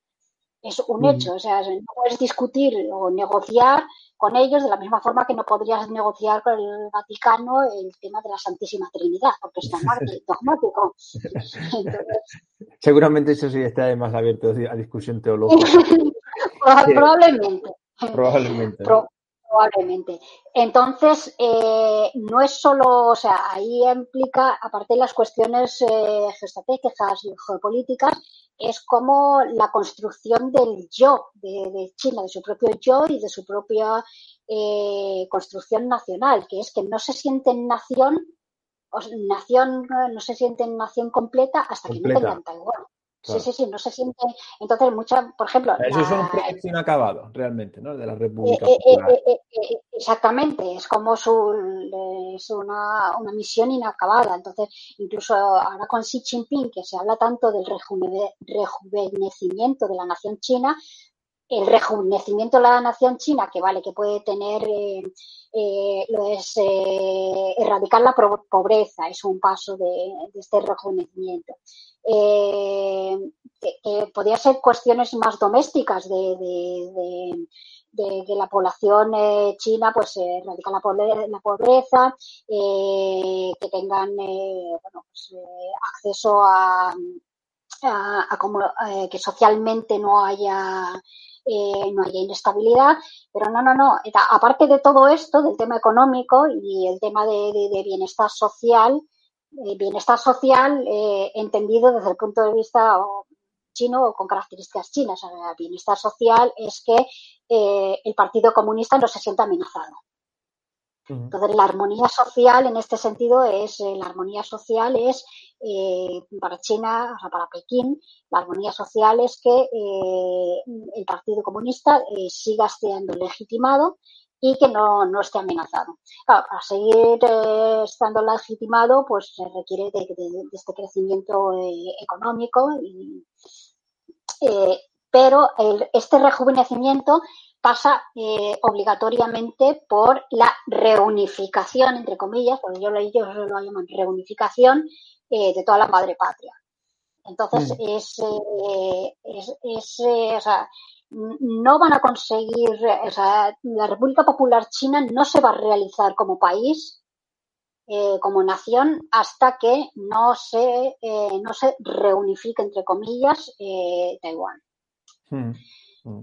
es un hecho. O sea, no puedes discutir o negociar con ellos de la misma forma que no podrías negociar con el Vaticano el tema de la Santísima Trinidad, porque es [laughs] dogmático. [laughs]
Seguramente eso sí está más abierto a discusión teológica. [laughs]
Probablemente.
Probablemente.
Probablemente. Entonces, eh, no es solo, o sea, ahí implica, aparte de las cuestiones eh, geoestratégicas y geopolíticas, es como la construcción del yo de, China, de su propio yo y de su propia eh, construcción nacional, que es que no se sienten nación, o nación, no se sienten nación completa hasta que no tengan Taiwán. Sí, sí, sí, no se siente. Entonces, mucha, por ejemplo.
Eso es un proyecto inacabado, realmente, ¿no? De la República eh,
eh, eh, exactamente, es como su, es una, una, misión inacabada. Entonces, incluso ahora con Xi Jinping, que se habla tanto del rejuvenecimiento de la nación china, el rejuvenecimiento de la nación china, que vale, que puede tener, eh, eh, lo es eh, erradicar la pobreza, es un paso de, este rejuvenecimiento. podría ser cuestiones más domésticas de, que la población china pues erradicar la, pobreza, que tengan bueno, pues, acceso a, a, como, que socialmente no haya eh, no haya inestabilidad, pero no, no, no. Aparte de todo esto, del tema económico y el tema de, bienestar social, eh, bienestar social eh, entendido desde el punto de vista chino o con características chinas. bienestar social es que el Partido Comunista no se sienta amenazado. Entonces, la armonía social en este sentido es, la armonía social es eh, para China, o sea, para Pekín, la armonía social es que eh, el Partido Comunista eh, siga siendo legitimado y que no, no esté amenazado. Claro, para seguir estando legitimado, pues se requiere de, este crecimiento económico, y, pero este rejuvenecimiento pasa obligatoriamente por la reunificación, entre comillas, porque yo, ellos lo llaman reunificación eh, de toda la madre patria. Entonces, mm. es, eh, es, eh, o sea, no van a conseguir, o sea, la República Popular China no se va a realizar como país eh, como nación hasta que no se, eh, no se reunifique, entre comillas, eh, Taiwán. Hmm. Hmm.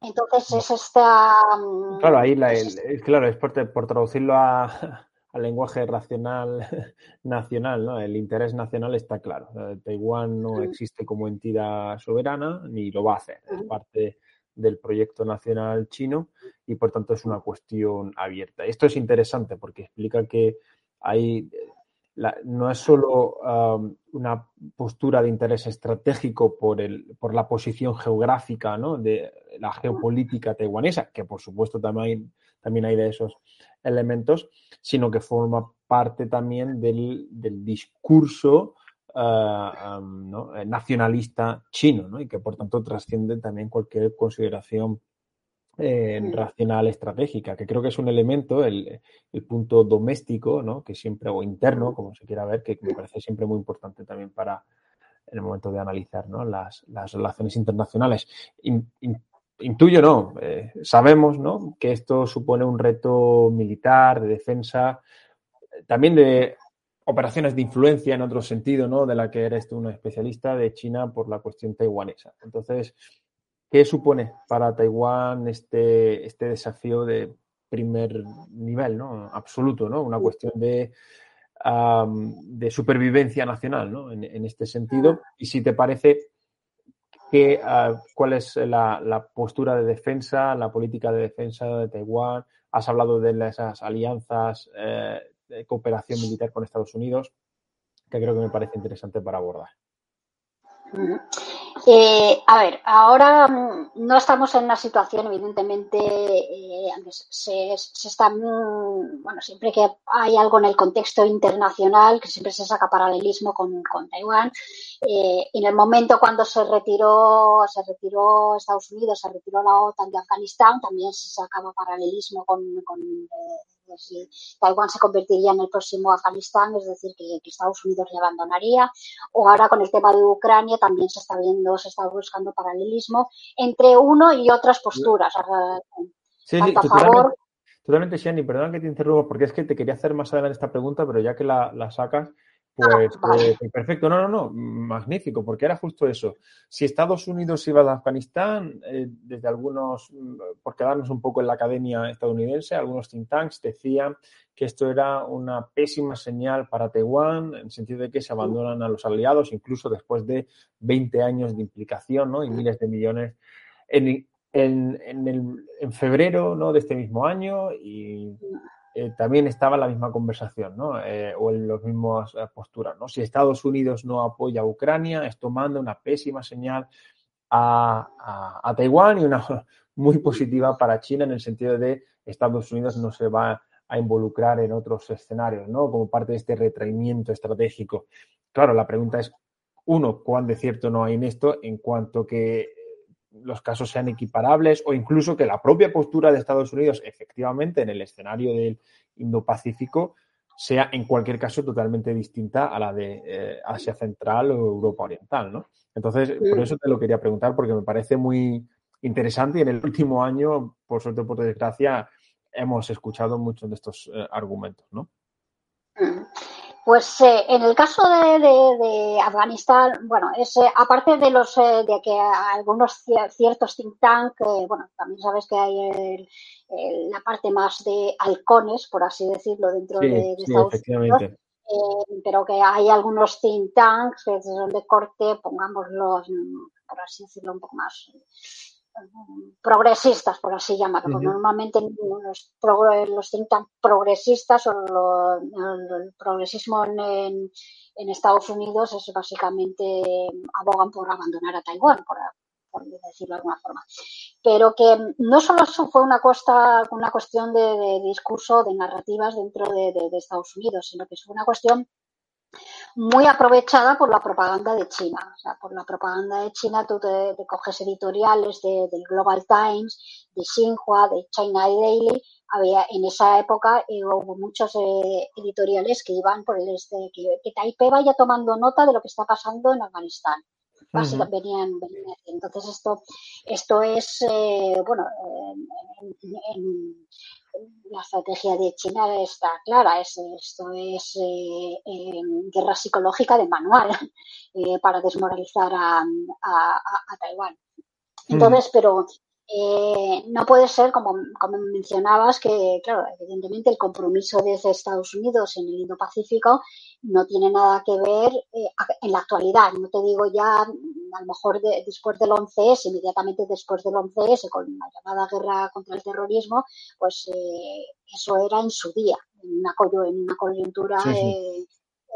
Entonces es esta...
Mm, claro, ahí la, el, claro, es por, por traducirlo a, [laughs] al lenguaje racional [laughs] nacional, ¿no? El interés nacional está claro. Taiwán no existe como entidad soberana ni lo va a hacer. Es parte del proyecto nacional chino y por tanto es una cuestión abierta. Esto es interesante porque explica que hay, no es solo um, una postura de interés estratégico por, el, por la posición geográfica ¿no? de la geopolítica taiwanesa, que por supuesto también, también hay de esos elementos, sino que forma parte también del, del discurso uh, um, nacionalista chino ¿no? y que por tanto trasciende también cualquier consideración eh, racional estratégica, que creo que es un elemento, el, punto doméstico, ¿no? que siempre, o interno, como se quiera ver, que me parece siempre muy importante también para en el momento de analizar ¿no? las, las, relaciones internacionales. intuyo, no, eh, sabemos ¿no? que esto supone un reto militar, de defensa, también de operaciones de influencia en otro sentido, ¿no? de la que eres tú un especialista de China por la cuestión taiwanesa. Entonces, ¿Qué supone para Taiwán este, este desafío de primer nivel, ¿no? Absoluto, ¿no? Una cuestión de, de supervivencia nacional, ¿no? En, este sentido. Y si te parece, que, ah, ¿cuál es la, postura de defensa, la política de defensa de Taiwán? Has hablado de esas alianzas eh, de cooperación militar con Estados Unidos, que creo que me parece interesante para abordar.
Eh, a ver, ahora mm, no estamos en una situación, evidentemente, eh, se, está, mm, bueno, siempre que hay algo en el contexto internacional, que siempre se saca paralelismo con, Taiwán, eh, en el momento cuando se retiró, se retiró Estados Unidos, se retiró la OTAN de Afganistán, también se sacaba paralelismo con, con si Taiwán se convertiría en el próximo Afganistán, es decir, que, Estados Unidos le abandonaría. O ahora con el tema de Ucrania también se está viendo, se está buscando paralelismo entre uno y otras posturas.
Sí, sí, totalmente, totalmente, Shani, perdón que te interrumpa, porque es que te quería hacer más adelante esta pregunta, pero ya que la, la sacas, pues, [laughs] ah, pues, perfecto, no, no, no, magnífico, porque era justo eso. Si Estados Unidos iba a Afganistán, eh, desde algunos, mm, por quedarnos un poco en la academia estadounidense, algunos think tanks decían que esto era una pésima señal para Taiwán, en el sentido de que se abandonan a los aliados, incluso después de 20 años de implicación ¿no? y miles de millones. En, en, en, el, en febrero ¿no? de este mismo año y eh, también estaba la misma conversación, ¿no? Eh, o en las mismas eh, posturas, ¿no? Si Estados Unidos no apoya a Ucrania, esto manda una pésima señal a, Taiwán y una [laughs] muy positiva para China en el sentido de Estados Unidos no se va a involucrar en otros escenarios, ¿no? Como parte de este retraimiento estratégico. Claro, la pregunta es, uno, ¿cuán de cierto no hay en esto en cuanto que los casos sean equiparables o incluso que la propia postura de Estados Unidos efectivamente en el escenario del Indo-Pacífico sea en cualquier caso totalmente distinta a la de eh, Asia Central o Europa Oriental, ¿no? Entonces, por eso te lo quería preguntar porque me parece muy interesante y en el último año, por suerte o por desgracia, hemos escuchado muchos de estos eh, argumentos, ¿no?
Pues eh, en el caso de, Afganistán, bueno, es eh, aparte de los eh, de que algunos ciertos think tank, bueno, también sabes que hay la parte más de halcones, por así decirlo, dentro de, Estados Unidos, pero que hay algunos think tanks que son de corte, pongámoslos, por así decirlo, un poco más progresistas, por así llamarlo. Normalmente los, los think progresistas o el progresismo en, Estados Unidos es básicamente abogan por abandonar a Taiwán, por, decirlo de alguna forma. Pero que no solo fue una, costa, una cuestión de, discurso, de narrativas dentro de, de Estados Unidos, sino que fue una cuestión muy aprovechada por la propaganda de China. Por la propaganda de China tú te, coges editoriales de, del Global Times, de Xinhua, de China Daily. Había en esa época eh, hubo muchos eh, editoriales que iban por el este, que, que Taipei vaya tomando nota de lo que está pasando en Afganistán. Básicamente venían, Entonces esto, esto es, eh, bueno, la estrategia de China está clara, es, esto es eh, guerra psicológica de manual [laughs] para desmoralizar a, a Taiwán. Entonces, pero eh, no puede ser, como, como, mencionabas, que, claro, evidentemente el compromiso desde Estados Unidos en el Indo-Pacífico no tiene nada que ver eh, en la actualidad. No te digo ya, a lo mejor después del 11S, inmediatamente después del 11S, con la llamada guerra contra el terrorismo, pues eh, eso era en su día, en una, en una coyuntura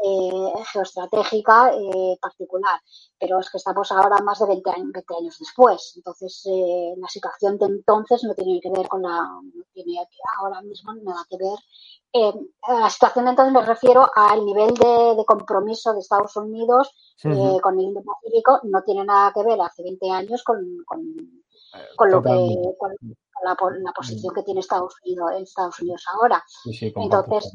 eh, geoestratégica eh, particular. Pero es que estamos ahora más de 20 años, años después. Entonces, eh, la situación de entonces no tiene que ver con la. no tiene ahora mismo nada que ver. la situación de entonces me refiero al nivel de, compromiso de Estados Unidos con el Indo-Pacífico. No tiene nada que ver hace 20 años con, con, lo que. la, posición que tiene Estados Unidos, Estados Unidos ahora. Entonces,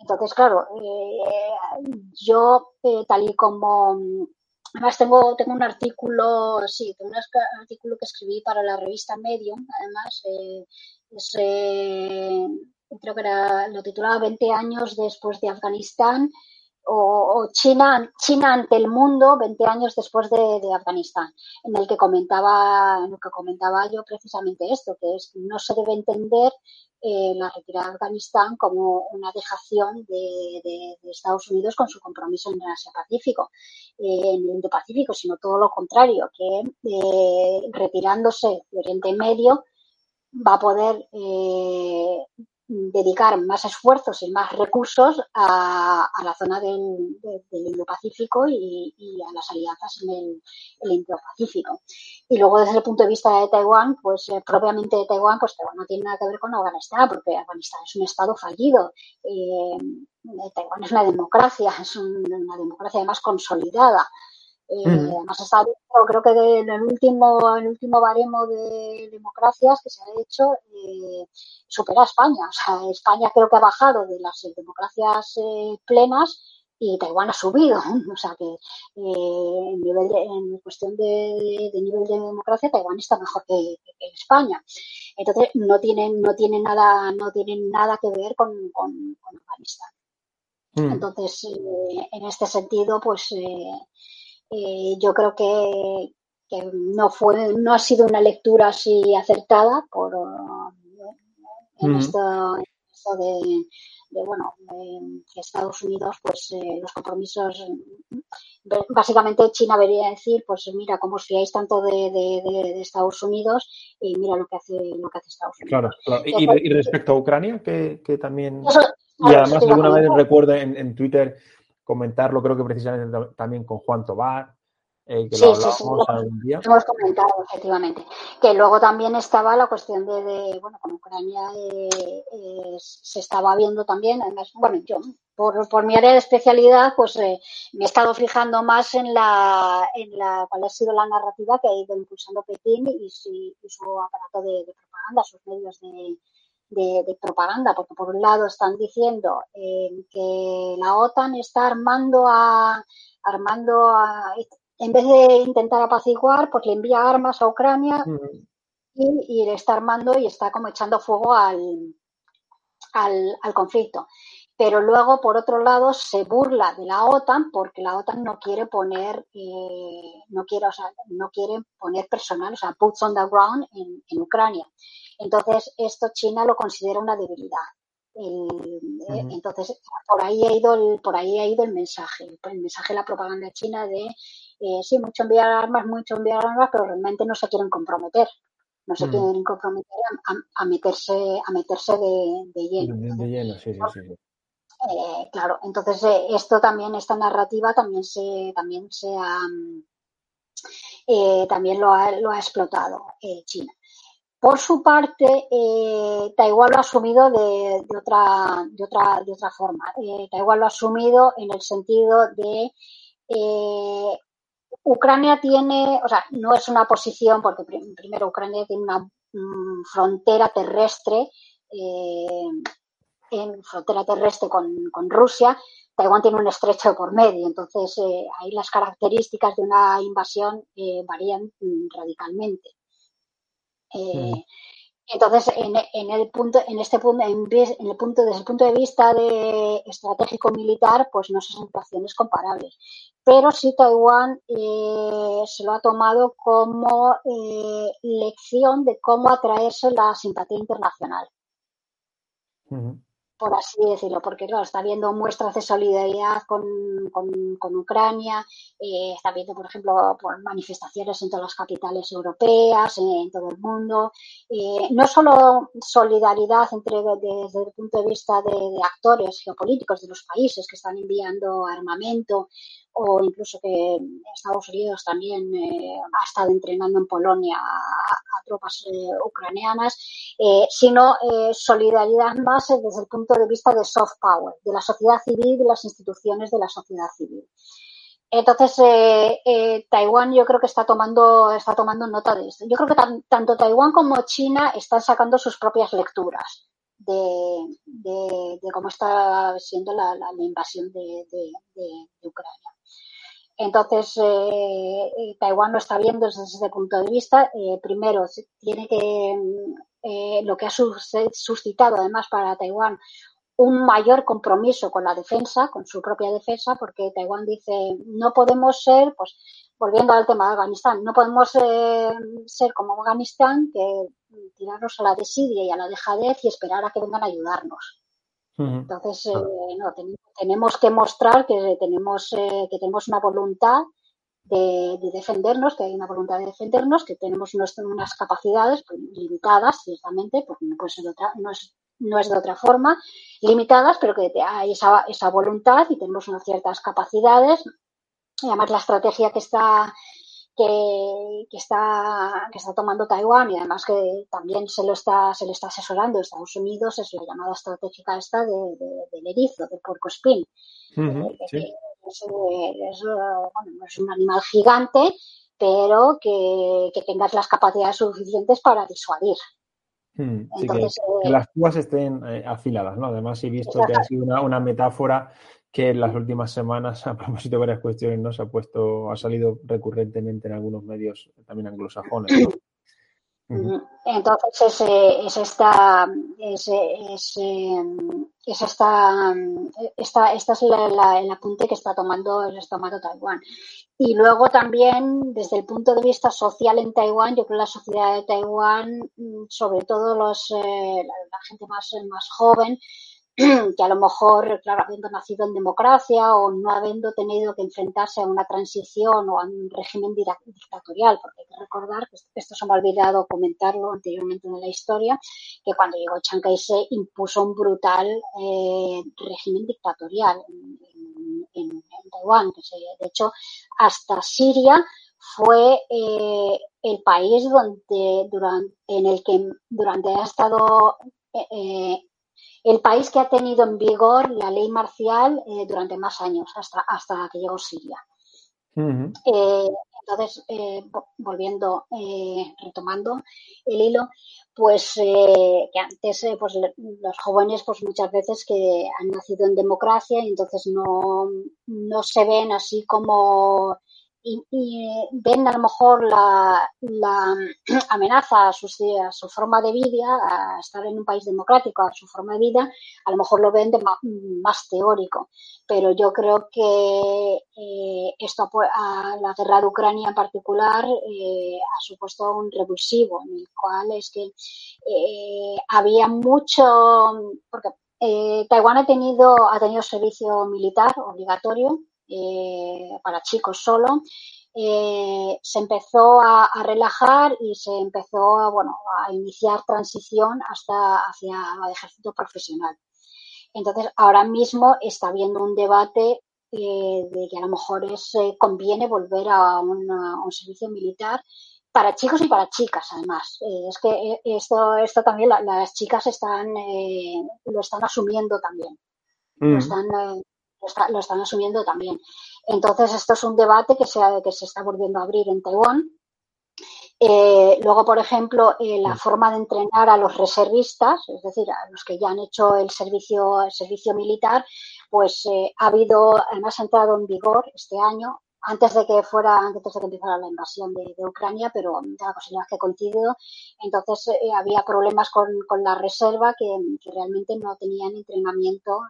entonces, claro, eh, yo eh, tal y como Además, tengo, tengo un artículo, sí, tengo un artículo que escribí para la revista Medium, además, eh, creo que era, lo titulaba 20 años después de Afganistán o, China, China ante el mundo 20 años después de, Afganistán, en el que comentaba, en el que comentaba yo precisamente esto, que es no se debe entender eh, la retirada de Afganistán como una dejación de, Estados Unidos con su compromiso en el Asia-Pacífico, eh, en el Indo-Pacífico, sino todo lo contrario, que eh, retirándose de Oriente Medio va a poder dedicar más esfuerzos y más recursos a, la zona del, Indo-Pacífico y, a las alianzas en el, Indo-Pacífico. Y luego desde el punto de vista de Taiwán, pues eh, propiamente de Taiwán, pues Taiwán no tiene nada que ver con Afganistán, porque Afganistán es un estado fallido. Eh, Taiwán es una democracia, es una democracia además consolidada. Eh, además, está, creo que en el último, el último baremo de democracias que se ha hecho eh, supera a España. O sea, España creo que ha bajado de las democracias eh, plenas y Taiwán ha subido. O sea que eh, en, nivel en cuestión de, nivel de democracia, Taiwán está mejor que, España. Entonces no tienen, no tienen nada, no tienen nada que ver con, con, Afganistán. Mm. Entonces, en este sentido, pues eh, yo creo que, no fue, no ha sido una lectura así acertada por en esto, de, bueno que Estados Unidos pues eh, los compromisos básicamente China debería decir pues mira cómo os fiáis tanto de, Estados Unidos y mira lo que hace lo que hace Estados Unidos
claro, Y, respecto a Ucrania que, también y además alguna vez recuerdo en Twitter comentarlo, creo que precisamente también con Juan Tobar, eh, que lo sí, sí, algún día.
Hemos comentado, efectivamente. Que luego también estaba la cuestión de, bueno, con Ucrania eh, eh, se estaba viendo también, además, bueno, yo por, por mi área de especialidad, pues me he estado fijando más en la, en la cuál ha sido la narrativa que ha ido impulsando Pekín y, su aparato de, propaganda, sus medios de, de, propaganda, porque por un lado están diciendo eh, que la OTAN está armando a armando a, en vez de intentar apaciguar, pues le envía armas a Ucrania y, le está armando y está como echando fuego al, al, conflicto. Pero luego, por otro lado, se burla de la OTAN porque la OTAN no quiere poner, eh, no quiere, o sea, no quiere poner personal, o sea, boots on the ground en Ucrania. Entonces, esto China lo considera una debilidad. Eh, entonces, por ahí ha ido el, por ahí ha ido el mensaje, el mensaje de la propaganda china de eh, sí, mucho enviar armas, mucho enviar armas, pero realmente no se quieren comprometer, no se quieren comprometer a, meterse, a meterse de, lleno.
De, lleno, sí, sí, sí.
Eh, claro, entonces esto también, esta narrativa también se, también se ha, también lo ha, lo ha explotado China. Por su parte, eh, Taiwán lo ha asumido de, otra, forma. Eh, Taiwán lo ha asumido en el sentido de eh, Ucrania tiene, o sea, no es una posición, porque primero Ucrania tiene una mm, frontera terrestre en frontera terrestre con, Rusia, Taiwán tiene un estrecho por medio, entonces eh, ahí las características de una invasión eh, varían mm, radicalmente. Eh, mm. Entonces, en, el punto, en este punto, en, el punto, desde el punto de vista de estratégico militar, pues no son situaciones comparables. Pero sí Taiwán eh, se lo ha tomado como eh, lección de cómo atraerse la simpatía internacional por así decirlo, porque claro, está viendo muestras de solidaridad con, con, Ucrania, eh, está viendo, por ejemplo, por manifestaciones en todas las capitales europeas, en, todo el mundo. Eh, no solo solidaridad entre, desde el punto de vista de, actores geopolíticos de los países que están enviando armamento o incluso que Estados Unidos también eh, ha estado entrenando en Polonia a, tropas eh, ucranianas, eh, sino solidaridad más desde el punto de vista de soft power, de la sociedad civil de las instituciones de la sociedad civil. Entonces, Taiwán yo creo que está tomando, está tomando nota de esto. Yo creo que tanto Taiwán como China están sacando sus propias lecturas de, cómo está siendo la, invasión de Ucrania. Entonces, eh, eh, Taiwán lo está viendo desde ese punto de vista. Eh, primero, tiene que, lo que ha suscitado además para Taiwán un mayor compromiso con la defensa, con su propia defensa, porque Taiwán dice, no podemos ser, pues, volviendo al tema de Afganistán, no podemos ser como Afganistán, que tirarnos a la desidia y a la dejadez y esperar a que vengan a ayudarnos. Entonces, eh, no, tenemos que mostrar que tenemos, eh, que tenemos una voluntad de, defendernos, que hay una voluntad de defendernos, que tenemos unas capacidades pues, limitadas, ciertamente, porque no, puede ser otra, no, es, no es de otra forma, limitadas, pero que hay esa, esa voluntad y tenemos unas ciertas capacidades. Y además, la estrategia que está que, está, que está tomando Taiwán y además que también se lo está, se le está asesorando Estados Unidos es la llamada estratégica esta de, del erizo, del puerco spin. Eh, es, un animal gigante, pero que, que tengas las capacidades suficientes para disuadir.
Entonces, que, eh, las púas estén eh, afiladas, ¿no? Además, he visto que ha sido una, una metáfora que en las últimas semanas, [laughs] a propósito de varias cuestiones, ¿no? se ha puesto, ha salido recurrentemente en algunos medios también anglosajones.
Entonces es, es esta es, es, es esta, esta, esta es la, el apunte que está tomando, está tomando Taiwán. Y luego también desde el punto de vista social en Taiwán, yo creo que la sociedad de Taiwán, sobre todo los, eh, la, gente más, más joven, [clears throat] que a lo mejor, claro, habiendo nacido en democracia o no habiendo tenido que enfrentarse a una transición o a un régimen dictatorial, porque hay que recordar, que esto se me ha olvidado comentarlo anteriormente en la historia, que cuando llegó Chiang Kai-shek impuso un brutal eh, régimen dictatorial en, Taiwán. Que de hecho, hasta Siria fue eh, el país donde, durante, en el que durante ha estado eh, el país que ha tenido en vigor la ley marcial eh, durante más años, hasta, hasta que llegó Siria. Eh, entonces, eh, volviendo, retomando el hilo, pues que antes pues, los jóvenes pues muchas veces que han nacido en democracia y entonces no, no se ven así como y, ven a lo mejor la, [clears throat] amenaza a su, a su, forma de vida, a estar en un país democrático, a su forma de vida, a lo mejor lo ven de más, teórico. Pero yo creo que eh, esto, a la guerra de Ucrania en particular, eh, ha supuesto un revulsivo, en el cual es que eh, había mucho, porque Taiwán ha tenido, ha tenido servicio militar obligatorio eh, para chicos solo, eh, se empezó a, relajar y se empezó a, bueno, a iniciar transición hasta hacia el ejército profesional. Entonces, ahora mismo está habiendo un debate eh, de que a lo mejor es, conviene volver a, un servicio militar para chicos y para chicas, además. es que esto, esto también las chicas están, lo están asumiendo también. Lo mm. están lo, están asumiendo también. Entonces, esto es un debate que se, que se está volviendo a abrir en Taiwán. Eh, luego, por ejemplo, eh, la forma de entrenar a los reservistas, es decir, a los que ya han hecho el servicio, el servicio militar, pues eh, ha habido, además ha entrado en vigor este año, antes de que fuera, antes de que empezara la invasión de, Ucrania, pero de la posibilidad que ha coincidido, entonces había problemas con, con, la reserva que, realmente no tenían entrenamiento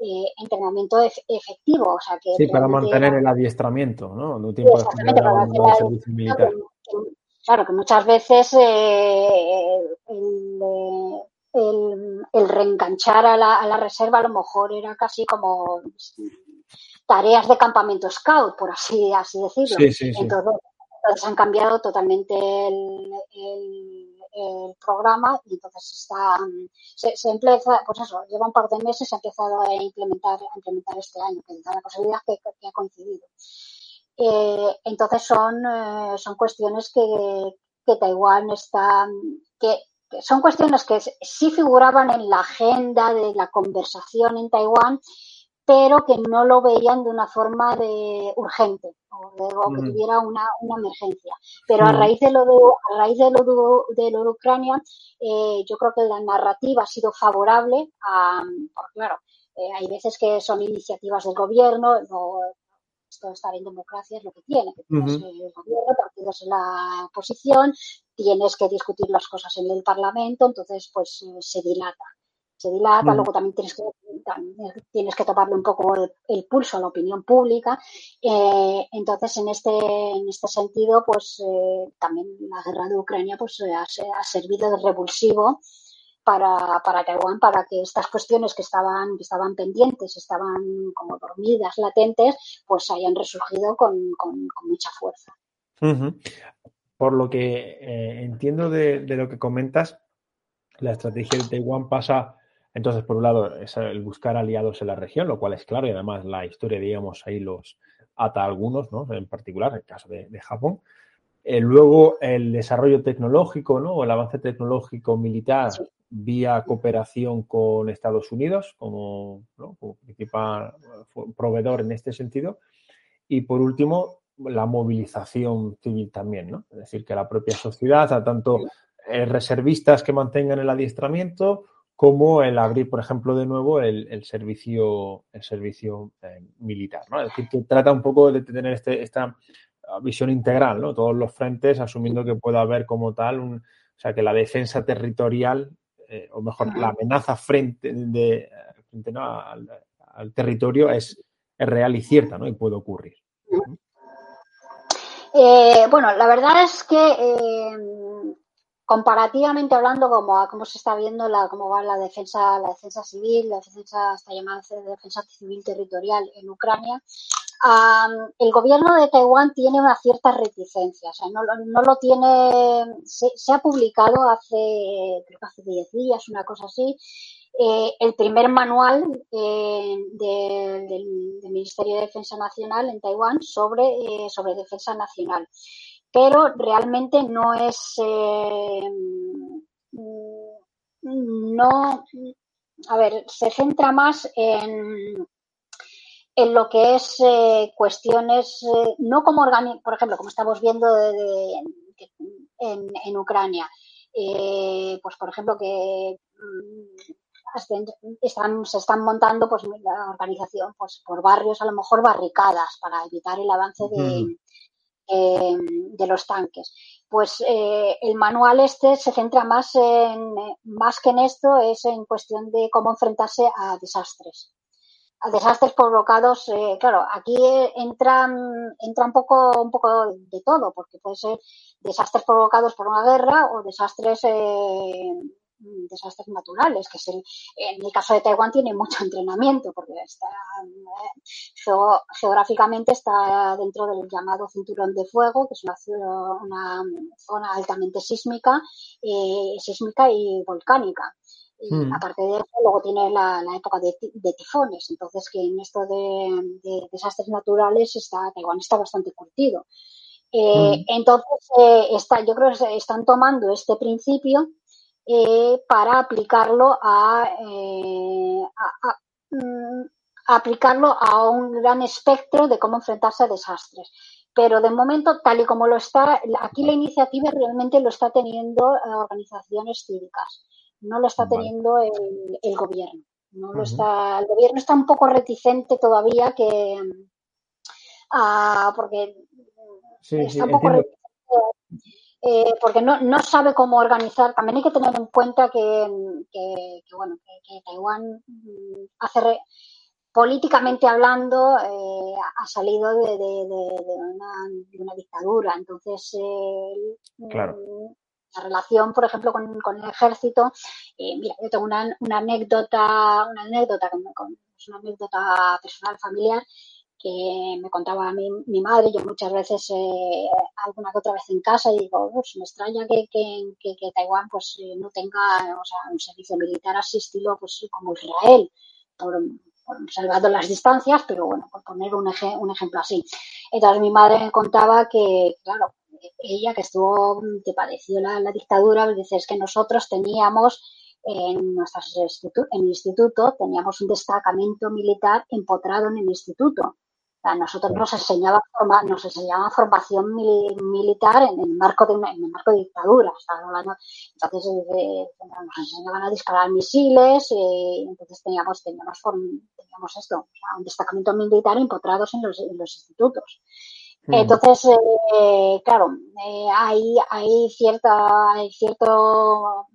entrenamiento efectivo. O sea, que
sí, para mantener el adiestramiento, ¿no? Un
servicio militar. Claro, que muchas veces eh, el, el, reenganchar a la, a la, reserva a lo mejor era casi como tareas de campamento scout, por así, así decirlo.
Entonces,
entonces, han cambiado totalmente el el programa y entonces está, se, se, empieza, pues eso, lleva un par de meses, se ha empezado a implementar, a implementar este año, que da la posibilidad que, ha coincidido. Eh, entonces son, eh, son cuestiones que, que Taiwán está, que, son cuestiones que sí figuraban en la agenda de la conversación en Taiwán, pero que no lo veían de una forma de urgente o, que tuviera una, una, emergencia. Pero a raíz de lo de, a raíz de lo de, lo de Ucrania, eh, yo creo que la narrativa ha sido favorable a, claro, eh, hay veces que son iniciativas del gobierno, no, esto de estar en democracia es lo que tiene, que tienes el gobierno, partidos en la oposición, tienes que discutir las cosas en el Parlamento, entonces pues eh, se dilata. Se dilata, luego también tienes que, tienes que tomarle un poco el, pulso a la opinión pública. Eh, entonces, en este, en este sentido, pues eh, también la guerra de Ucrania pues, ha, ha servido de revulsivo para, para Taiwán, para que estas cuestiones que estaban, que estaban pendientes, estaban como dormidas, latentes, pues hayan resurgido con, mucha fuerza.
Por lo que eh, entiendo de, lo que comentas, la estrategia de Taiwán pasa entonces, por un lado, es el buscar aliados en la región, lo cual es claro, y además la historia, digamos, ahí los ata a algunos, ¿no? En particular, el caso de, Japón. Eh, luego, el desarrollo tecnológico, ¿no? O el avance tecnológico militar vía cooperación con Estados Unidos como, principal proveedor en este sentido. Y por último, la movilización civil también, ¿no? Es decir, que la propia sociedad, a tanto eh, reservistas que mantengan el adiestramiento como el abrir, por ejemplo, de nuevo el, servicio, el servicio eh, militar. ¿no? Es decir, que trata un poco de tener este, esta visión integral, ¿no? todos los frentes, asumiendo que pueda haber como tal, un, o sea, que la defensa territorial, eh, o mejor, la amenaza frente, de, al, territorio es, es, real y cierta, ¿no? Y puede ocurrir.
Eh, bueno, la verdad es que comparativamente hablando, como, como se está viendo la, cómo va la defensa, la defensa civil, la defensa, hasta llamada defensa civil territorial en Ucrania, el gobierno de Taiwán tiene una cierta reticencia, o sea, no, lo tiene, se, ha publicado hace, creo que hace 10 días, una cosa así, eh, el primer manual eh, del, Ministerio de Defensa Nacional en Taiwán sobre, eh, sobre defensa nacional pero realmente no es, eh, no, a ver, se centra más en, en lo que es eh, cuestiones, eh, no como por ejemplo, como estamos viendo en, en, Ucrania, pues por ejemplo que mm, están, se están montando pues la organización pues por barrios a lo mejor barricadas para evitar el avance de, Em, de los tanques. Pues eh, el manual este se centra más en, más que en esto, es en cuestión de cómo enfrentarse a desastres. A desastres provocados, eh, claro, aquí entran, entra un poco, un poco de todo, porque puede ser desastres provocados por una guerra o desastres eh, desastres naturales, que es el, en el caso de Taiwán tiene mucho [laughs] entrenamiento, porque está geográficamente está dentro del llamado cinturón de fuego, que es una, una zona altamente sísmica, eh, sísmica y volcánica. Y hmm. aparte de eso, luego tiene la, época de, tifones, entonces que en esto de, desastres naturales está, Taiwán está bastante curtido. Eh, hmm. Entonces, eh, está, yo creo que están tomando este principio eh, para aplicarlo a, eh, mm, aplicarlo a un gran espectro de cómo enfrentarse a desastres. pero de momento, tal y como lo está, aquí la iniciativa realmente lo está teniendo eh, organizaciones cívicas, no lo está teniendo el, gobierno. No lo está, el gobierno está un poco reticente todavía que ah, porque está un poco reticente eh, porque no, no, sabe cómo organizar. También hay que tener en cuenta que, que, bueno, que, Taiwán mm, hace políticamente hablando eh, ha salido de, una, dictadura. Entonces, mm, la relación, por ejemplo, con, con el ejército, eh, mira, yo tengo una, una anécdota, una anécdota, es una anécdota personal familiar que me contaba mi, mi madre, yo muchas veces, eh, alguna que otra vez en casa, y digo, pues me extraña que, que, que, Taiwán pues eh, no tenga o sea, un servicio militar así estilo pues, como Israel, por, salvando las distancias, pero bueno, por poner un, un ejemplo así. Entonces mi madre me contaba que, claro, ella que estuvo, que padeció la, la dictadura, dice, es que nosotros teníamos en instituto, en el instituto teníamos un destacamento militar empotrado en el instituto nosotros nos enseñaba nos enseñaba formación militar en el marco de en el marco de dictadura. entonces eh, nos enseñaban a disparar misiles, eh, entonces teníamos teníamos teníamos esto, un destacamento militar empotrados en los, en los institutos. Entonces, eh, claro, hay, hay cierta, hay cierto,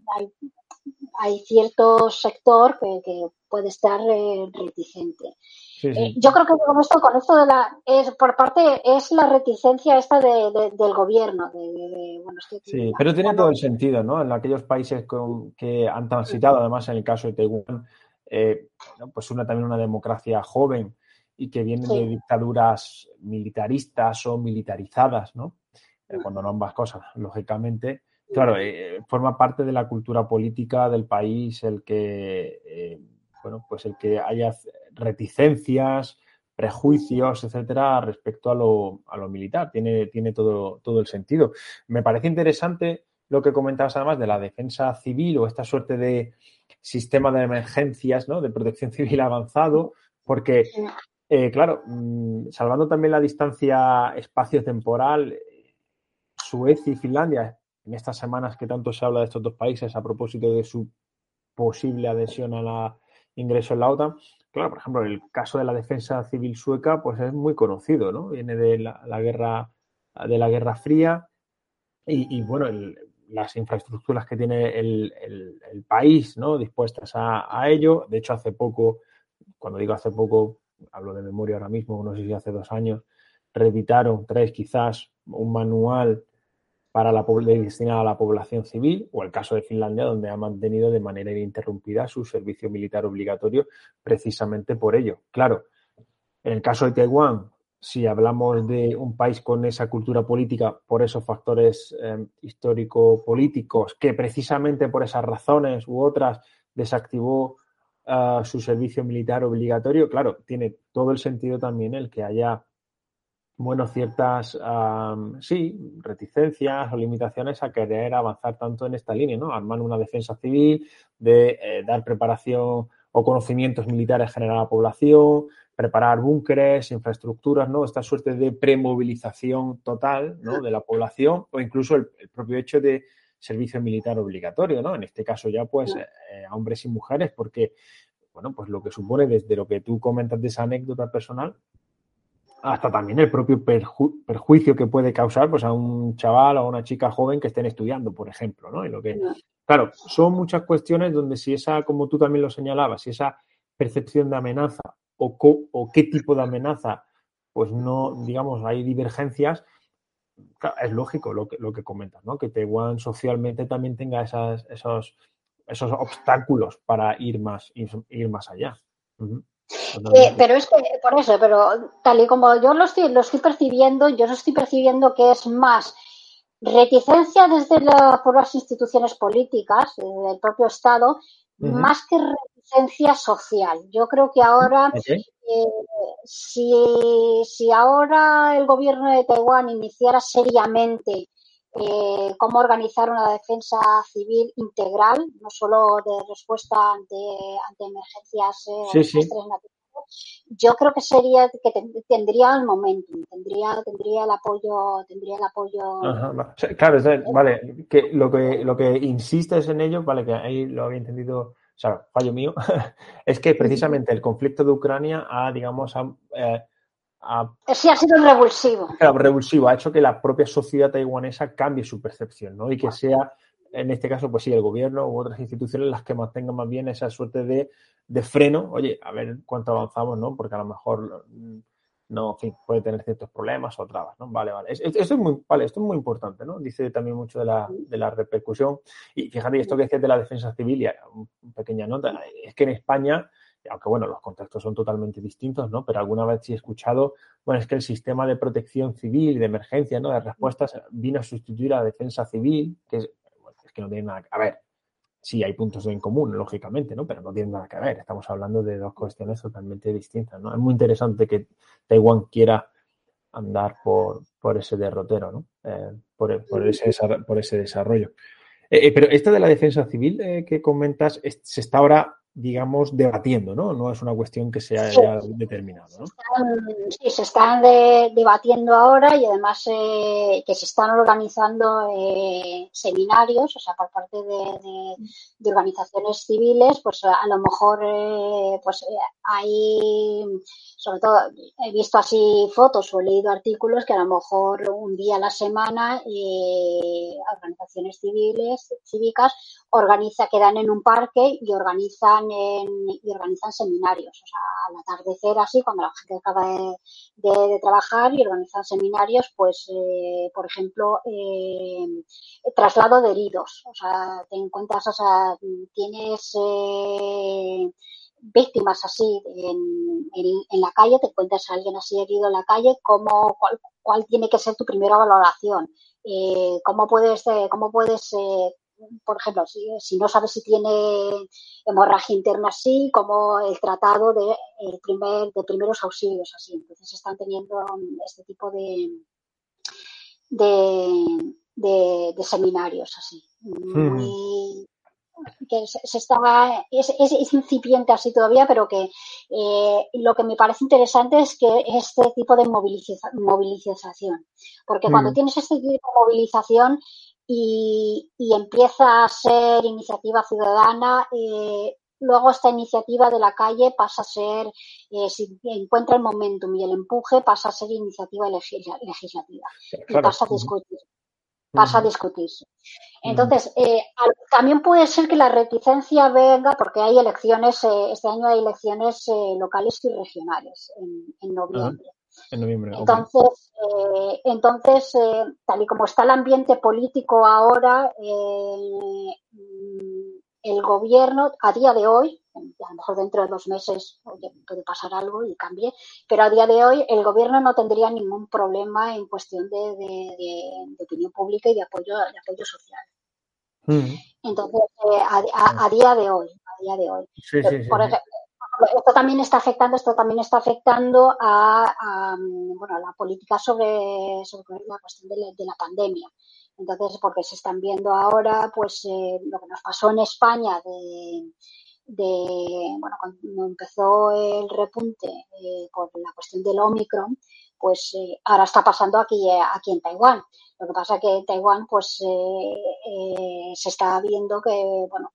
hay, cierto sector que, que puede estar reticente. Eh, yo creo que con esto, con esto de la, es, por parte, es la reticencia esta de, del gobierno.
sí, pero tiene todo el sentido, ¿no? En aquellos países con, que han transitado, además en el caso de Taiwán, eh, pues una también una democracia joven y que viene de dictaduras militaristas o militarizadas, ¿no? Eh, cuando no ambas cosas, lógicamente. Claro, forma parte de la cultura política del país el que bueno, pues el que haya reticencias, prejuicios, etcétera, respecto a lo, a lo militar. Tiene, tiene todo, todo el sentido. Me parece interesante lo que comentabas además de la defensa civil o esta suerte de sistema de emergencias, ¿no? De protección [laughs] civil avanzado, porque, eh, claro, mm, salvando también la distancia espacio-temporal, Suecia y Finlandia, en estas semanas que tanto se habla de estos dos países a propósito de su posible adhesión a la ingreso en la OTAN. Claro, por ejemplo, el caso de la defensa civil sueca, pues es muy conocido, ¿no? Viene de la, guerra de la Guerra Fría y, bueno, las infraestructuras que tiene el, país, ¿no? Dispuestas a, a, ello. De hecho, hace poco, cuando digo hace poco, hablo de memoria ahora mismo, no sé si hace dos años, reeditaron, tres quizás, un manual para la, destinada a la población civil, o el caso de Finlandia, donde ha mantenido de manera ininterrumpida su servicio militar obligatorio precisamente por ello. Claro, en el caso de Taiwán, si hablamos de un país con esa cultura política por esos factores eh, histórico-políticos, que precisamente por esas razones u otras desactivó eh, su servicio militar obligatorio, claro, tiene todo el sentido también el que haya bueno, ciertas, sí, reticencias o limitaciones a querer avanzar tanto en esta línea, ¿no? Armar una defensa civil, de eh, dar preparación o conocimientos militares general a la población, preparar búnkeres, infraestructuras, ¿no? Esta suerte de premovilización total, ¿no? De la población o incluso el, propio hecho de servicio militar obligatorio, ¿no? En este caso ya, pues, eh, a hombres y mujeres, porque, bueno, pues lo que supone desde lo que tú comentas de esa anécdota personal, hasta también el propio perjuicio que puede causar pues, a un chaval o a una chica joven que estén estudiando, por ejemplo, ¿no? Y lo que, claro, son muchas cuestiones donde si esa, como tú también lo señalabas, si esa percepción de amenaza o, o qué tipo de amenaza, pues no, digamos, hay divergencias, es lógico lo que, lo que comentas, ¿no? Que Taiwán socialmente también tenga esas, esos, esos obstáculos para ir más, ir, más allá.
Eh, pero es que, por eso, pero tal y como yo lo estoy, lo estoy percibiendo, yo lo estoy percibiendo que es más reticencia desde la, por las instituciones políticas, del propio Estado, más que reticencia social. Yo creo que ahora, eh, si, si ahora el gobierno de Taiwán iniciara seriamente eh, cómo organizar una defensa civil integral, no solo de respuesta ante, ante emergencias eh, yo creo que sería que tendría el momento, tendría, tendría el apoyo, tendría el apoyo.
Claro, vale, que lo que lo que insistes en ello, vale, que ahí lo había entendido, o sea, fallo mío, [laughs] es que precisamente el conflicto de Ucrania ha, digamos, ha, eh,
sí, ha sido revulsivo.
Claro, revulsivo, ha hecho que la propia sociedad taiwanesa cambie su percepción, ¿no? Y que sea, en este caso, pues sí, el gobierno u otras instituciones las que mantengan más bien esa suerte de, freno. Oye, a ver cuánto avanzamos, ¿no? Porque a lo mejor mm, no, en fin, puede tener ciertos problemas o trabas, ¿no? Vale, vale. Esto es muy, vale, esto es muy importante, ¿no? Dice también mucho de la, de la repercusión. Y fíjate, esto que decías de la defensa civil, y una pequeña nota, es que en España aunque bueno, los contextos son totalmente distintos, ¿no? Pero alguna vez sí he escuchado, bueno, es que el sistema de protección civil, de emergencia, ¿no? De respuestas vino a sustituir a la defensa civil, que es, que no tiene nada que ver. Sí, hay puntos en común, lógicamente, ¿no? Pero no tiene nada que ver. Estamos hablando de dos cuestiones totalmente distintas, ¿no? Es muy interesante que Taiwán quiera andar por, por ese derrotero, ¿no? Eh, por, por, ese, por ese desarrollo. Eh, eh, pero esta de la defensa civil que comentas, se está ahora digamos, debatiendo, ¿no? No es una cuestión que se haya determinado, ¿no?
Sí, se están debatiendo ahora y además eh, que se están organizando eh, seminarios, o sea, por parte de, organizaciones civiles, pues a lo mejor eh, pues hay, sobre todo, he visto así fotos o he leído artículos que a lo mejor un día a la semana organizaciones civiles, cívicas, organiza, quedan en un parque y organizan y organizan seminarios, o sea, al atardecer así, cuando la gente acaba de, trabajar y organizan seminarios, pues, eh, por ejemplo, eh, traslado de heridos, o sea, te encuentras, o sea, tienes eh, víctimas así en, en, la calle, te encuentras a alguien así herido en la calle, cómo, cuál, cuál tiene que ser tu primera valoración, cómo puedes, cómo puedes por ejemplo, si, no sabes si tiene hemorragia interna así, como el tratado de, el primer, de primeros auxilios así. Entonces están teniendo este tipo de, de, seminarios así. que se, está, es, incipiente así todavía, pero que eh, lo que me parece interesante es que este tipo de movilización, porque cuando mm. tienes este tipo de movilización y, empieza a ser iniciativa ciudadana. Eh, luego esta iniciativa de la calle pasa a ser, eh, si encuentra el momentum y el empuje, pasa a ser iniciativa legislativa y pasa a discutir. Pasa a discutirse. Entonces, eh, también puede ser que la reticencia venga, porque hay elecciones, este año hay elecciones locales y regionales en, noviembre. Entonces, eh, entonces eh, tal y como está el ambiente político ahora, eh, el gobierno a día de hoy, a lo mejor dentro de dos meses puede pasar algo y cambie, pero a día de hoy el gobierno no tendría ningún problema en cuestión de, opinión pública y de apoyo, de apoyo social. Mm. Entonces, a, día de hoy, a día de hoy, por ejemplo, esto también está afectando, esto también está afectando a, bueno, la política sobre, sobre la cuestión de la, pandemia. Entonces, porque se están viendo ahora, pues, eh, lo que nos pasó en España de, bueno, cuando empezó el repunte eh, por la cuestión del Omicron, pues eh, ahora está pasando aquí, aquí en Taiwán. Lo que pasa es que en Taiwán, pues, se está viendo que, bueno,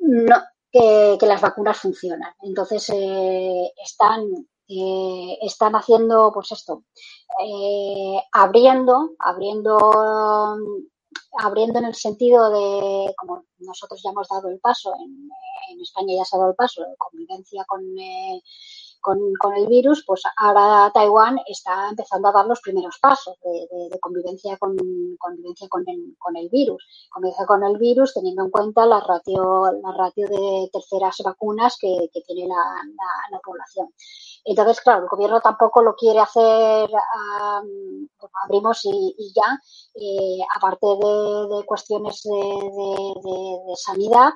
no, que, las vacunas funcionan. Entonces, eh, están, eh, están haciendo, pues esto, eh, abriendo, abriendo, abriendo en el sentido de, como nosotros ya hemos dado el paso, en, en España ya se ha dado el paso, convivencia con con, con, el virus, pues ahora Taiwán está empezando a dar los primeros pasos de, convivencia, con, convivencia con, el, con el virus. Convivencia con el virus teniendo en cuenta la ratio, la ratio de terceras vacunas que, tiene la, la, población. Entonces, claro, el gobierno tampoco lo quiere hacer, abrimos y, ya, eh, aparte de, cuestiones de, sanidad,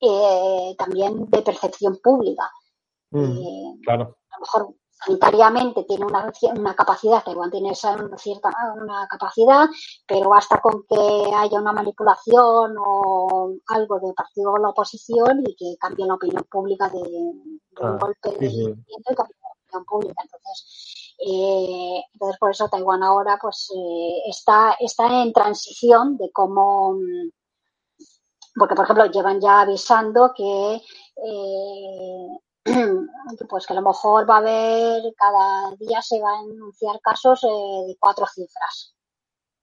eh, también de percepción pública.
Mm, claro.
A lo mejor sanitariamente tiene una, una capacidad, Taiwán tiene esa cierta una capacidad, pero basta con que haya una manipulación o algo de partido de la oposición y que cambie la opinión pública de, un ah, golpe de sí. la opinión pública. Entonces, eh, entonces por eso Taiwán ahora pues eh, está, está en transición de cómo porque por ejemplo llevan ya avisando que eh, [clears throat] pues que a lo mejor va a haber, cada día se van a anunciar casos eh, de cuatro cifras.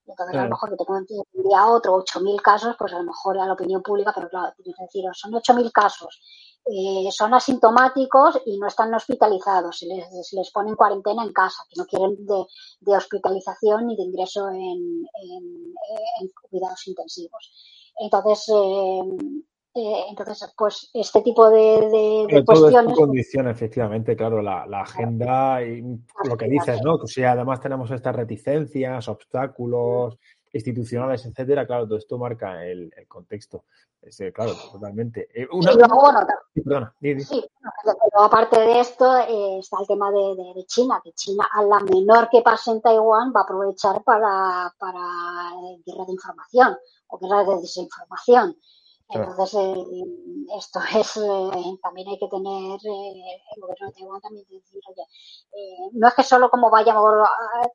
Entonces, a lo mejor que te un día otro 8.000 casos, pues a lo mejor a la opinión pública, pero claro, tienes que decir, son 8.000 casos, eh, son asintomáticos y no están hospitalizados, se les, se les pone en cuarentena en casa, que no quieren de, hospitalización ni de ingreso en, en cuidados intensivos. Entonces, eh, eh, entonces, pues este tipo de, de, cuestiones.
condición, efectivamente, claro, la, agenda y lo que dices, ¿no? Que si además tenemos estas reticencias, obstáculos institucionales, etcétera, claro, todo esto marca el, contexto. claro, totalmente.
Eh, sí, perdona, sí, pero aparte de esto eh, está el tema de, China, que China a la menor que pase en Taiwán va a aprovechar para, para guerra de información o guerra de desinformación. Entonces, eh, esto [laughs] es, eh, también hay que tener, eh, el gobierno de Taiwán también oye, no es que solo como vayamos,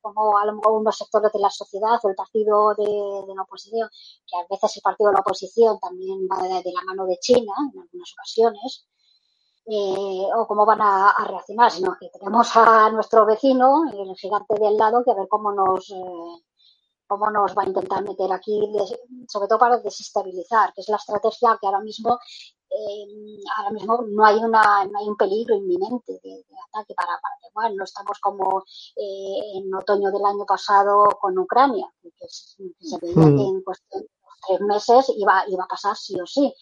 como a lo unos sectores de la sociedad o el partido de, la oposición, que a veces el partido de la oposición también va de, la mano de China en algunas ocasiones, o cómo van a, reaccionar, sino que tenemos a nuestro vecino, el gigante de al lado, que a ver cómo nos cómo nos va a intentar meter aquí, sobre todo para desestabilizar, que es la estrategia que ahora mismo eh, ahora mismo no hay una no hay un peligro inminente de, ataque para, para Taiwán. No estamos como eh, en otoño del año pasado con Ucrania, que, se veía que hmm. en cuestión de tres meses iba, iba a pasar sí o sí.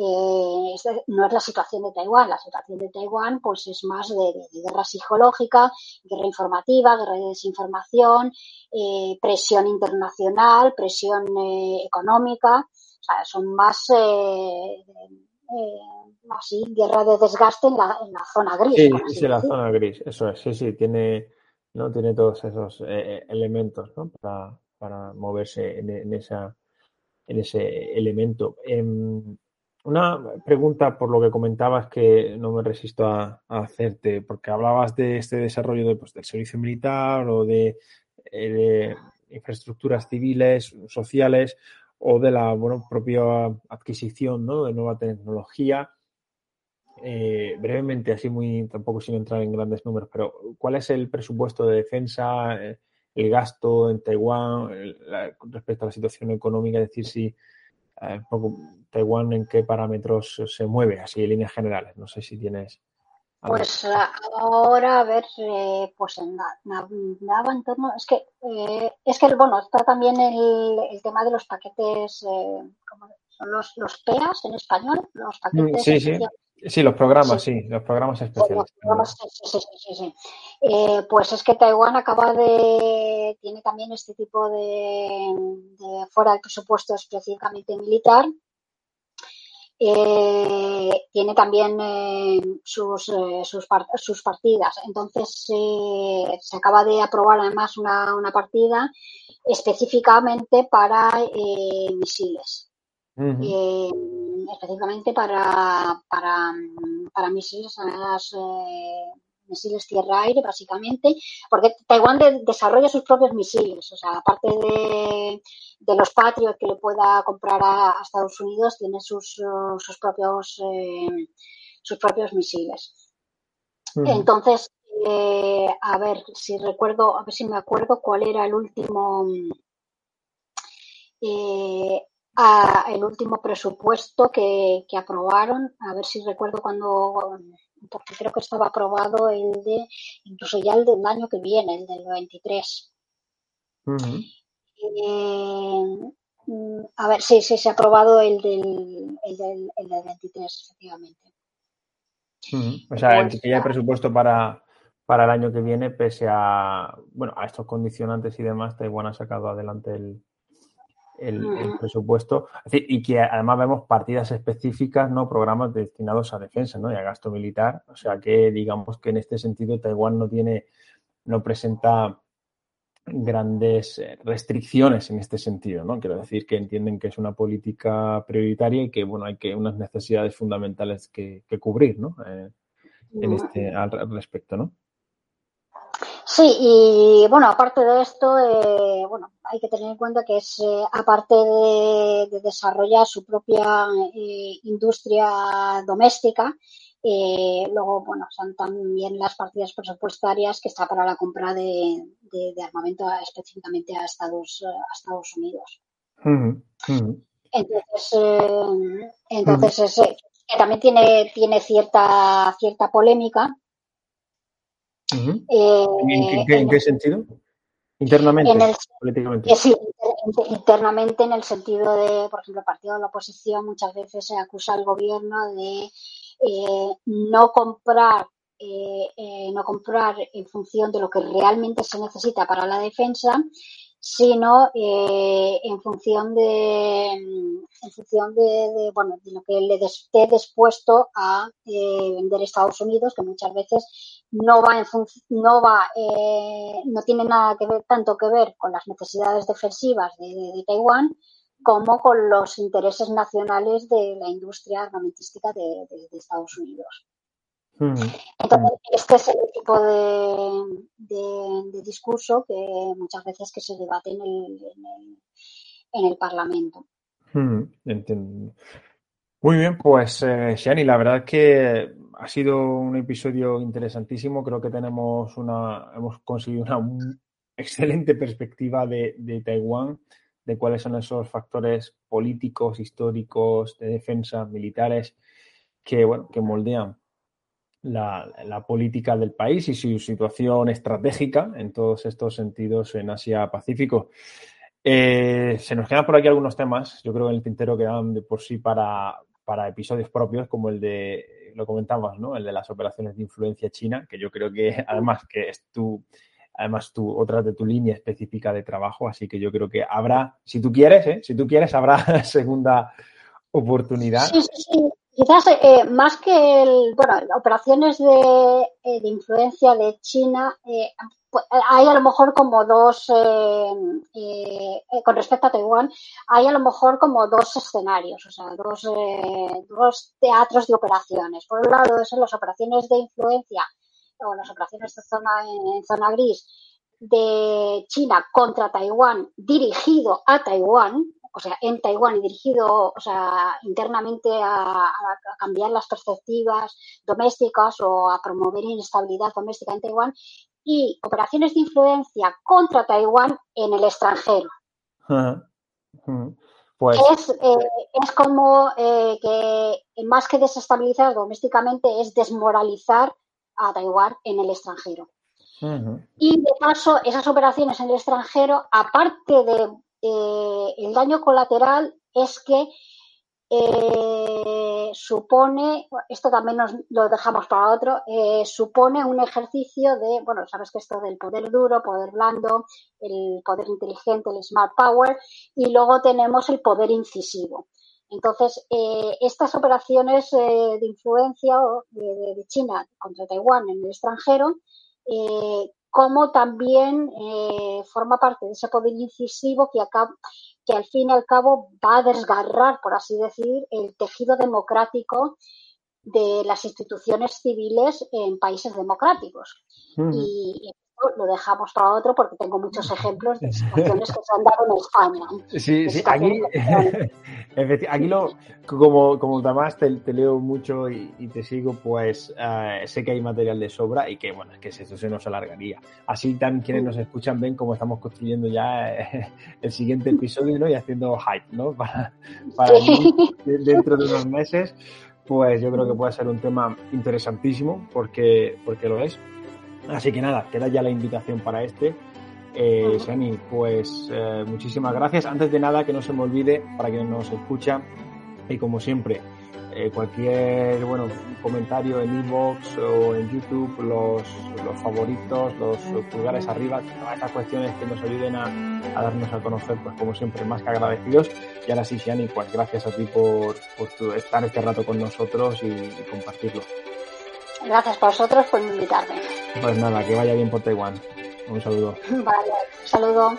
Eh, no es la situación de Taiwán. La situación de Taiwán pues es más de, guerra psicológica, guerra informativa, guerra de desinformación, eh, presión internacional, presión eh, económica. O sea, son más así guerra de desgaste en la, en la zona gris.
Sí, sí, la zona gris, eso es, sí, sí, tiene, ¿no? tiene todos esos elementos ¿no? para, para moverse en, en, esa, en ese elemento. Em, una pregunta por lo que comentabas que no me resisto a, hacerte, porque hablabas de este desarrollo de, pues, del servicio militar o de, eh, infraestructuras civiles, sociales o de la bueno, propia adquisición de nueva tecnología. Eh, brevemente, así muy, tampoco sin entrar en grandes números, pero ¿cuál es el presupuesto de defensa, eh, el gasto en Taiwán respecto a la situación económica? Es decir, si un poco Taiwán en qué parámetros se mueve, así en líneas generales. No sé si tienes.
Pues ahora, a ver, eh, pues nada en torno, es que, eh, es que, bueno, está también el, el tema de los paquetes, eh, como son los, los PEAS en español, los paquetes.
Sí, sí. Sí, los programas, sí, los programas especiales.
sí, sí, sí, eh, pues es que Taiwán acaba de. tiene también este tipo de. de fuera del presupuesto específicamente militar. Eh, tiene también eh, sus, sus, sus, partidas. Entonces, se acaba de aprobar además una, una partida específicamente para misiles específicamente para, para, para misiles, eh, misiles tierra-aire, básicamente, porque Taiwán desarrolla sus propios misiles, o sea, aparte de, de los Patriot que le pueda comprar a, Estados Unidos, tiene sus, sus propios eh, sus propios misiles. Entonces, eh, a ver si recuerdo, a ver si me acuerdo cuál era el último. Eh, el último presupuesto que, aprobaron, a ver si recuerdo cuando, porque creo que estaba aprobado el de, incluso ya el del año que viene, el del 23. Eh, mm, a ver, sí, sí, se ha aprobado el del, el del, el del 23, efectivamente.
O sea, pues que ya hay presupuesto para, para el año que viene, pese a, bueno, a estos condicionantes y demás, Taiwán ha sacado adelante el, el, presupuesto. y que además vemos partidas específicas, ¿no? Programas destinados a defensa, ¿no? Y a gasto militar. O sea que digamos que en este sentido Taiwán no tiene, no presenta grandes eh, restricciones en este sentido, ¿no? Quiero decir que entienden que es una política prioritaria y que, bueno, hay que unas necesidades fundamentales que, cubrir, ¿no? Eh, en este, al respecto, ¿no?
Sí, y bueno, aparte de esto, eh, bueno, hay que tener en cuenta que es, eh, aparte de, desarrollar su propia eh, industria doméstica, luego, bueno, son también las partidas presupuestarias que está para la compra de, armamento específicamente a Estados, a Estados Unidos. Entonces, entonces también tiene, tiene cierta, cierta polémica
eh, ¿En, qué, sentido? Internamente,
políticamente. Sí, internamente en el sentido de, por ejemplo, el partido de la oposición muchas veces se acusa al gobierno de eh, no comprar eh, no comprar en función de lo que realmente se necesita para la defensa, sino eh, en función de en función de, bueno de lo que le esté dispuesto a eh, vender Estados Unidos que muchas veces no va en no va eh, no tiene nada que ver tanto que ver con las necesidades defensivas de, Taiwán como con los intereses nacionales de la industria armamentística de Estados Unidos. Entonces, este es el tipo de, discurso que muchas veces que se debate en el, en el, Parlamento.
entiendo. Muy bien, pues eh, Shani, la verdad es que ha sido un episodio interesantísimo. Creo que tenemos una, hemos conseguido una excelente perspectiva de, de Taiwán, de cuáles son esos factores políticos, históricos, de defensa, militares, que bueno, que moldean la, política del país y su situación estratégica en todos estos sentidos en Asia-Pacífico. Eh, se nos quedan por aquí algunos temas, yo creo que en el tintero quedan de por sí para, para episodios propios, como el de, lo comentabas, ¿no? El de las operaciones de influencia china, que yo creo que [laughs] además que es tu, además tu, otra de tu línea específica de trabajo, así que yo creo que habrá, si tú quieres, ¿eh? si tú quieres, habrá [laughs] segunda oportunidad.
Sí, sí, sí. Quizás eh, más que el, bueno, operaciones de, eh, de influencia de China, eh, pues, hay a lo mejor como dos, con respecto a Taiwán, hay a lo mejor como dos escenarios, o sea, dos, dos teatros de operaciones. Por un lado, son las operaciones de influencia o las operaciones de zona, en zona gris de China contra Taiwán dirigido a Taiwán, o sea, en Taiwán y dirigido, o sea, internamente a, cambiar las perspectivas domésticas o a promover inestabilidad doméstica en Taiwán y operaciones de influencia contra Taiwán en el extranjero. [laughs] Pues... Es, eh, es como eh, que más que desestabilizar domésticamente es desmoralizar a Taiwán en el extranjero. Y de paso, esas operaciones en el extranjero, aparte de eh, el daño colateral es que eh, supone, esto también nos lo dejamos para otro, eh, supone un ejercicio de, bueno, sabes que esto del poder duro, poder blando, el poder inteligente, el smart power, y luego tenemos el poder incisivo. Entonces, estas operaciones de influencia de, de, China contra Taiwán en el extranjero como también eh, forma parte de ese poder incisivo que, que al fin y al cabo va a desgarrar, por así decir, el tejido democrático de las instituciones civiles en países democráticos. y, lo dejamos para otro porque tengo muchos ejemplos de situaciones que se han dado en España.
Sí, sí, aquí, [laughs] aquí lo, como, como además te, leo mucho y, te sigo, pues eh, sé que hay material de sobra y que, bueno, es que eso se nos alargaría. Así también quienes nos escuchan ven cómo estamos construyendo ya eh, [laughs] el siguiente episodio ¿no? y haciendo hype, ¿no? [laughs] Para, para dentro de unos meses, pues yo creo que puede ser un tema interesantísimo porque, porque lo es. Así que nada, queda ya la invitación para este. Eh, Shani, pues eh, muchísimas gracias. Antes de nada, que no se me olvide, para quienes nos escuchan, y como siempre, eh, cualquier bueno comentario en inbox o en YouTube, los, los favoritos, los pulgares arriba, todas estas cuestiones que nos ayuden a, darnos a conocer, pues como siempre, más que agradecidos. Y ahora sí, Siani, pues gracias a ti por, por estar este rato con nosotros y, compartirlo.
Gracias a vosotros por invitarme.
Pues nada, que vaya bien por Taiwán. Un saludo.
Vale, un saludo.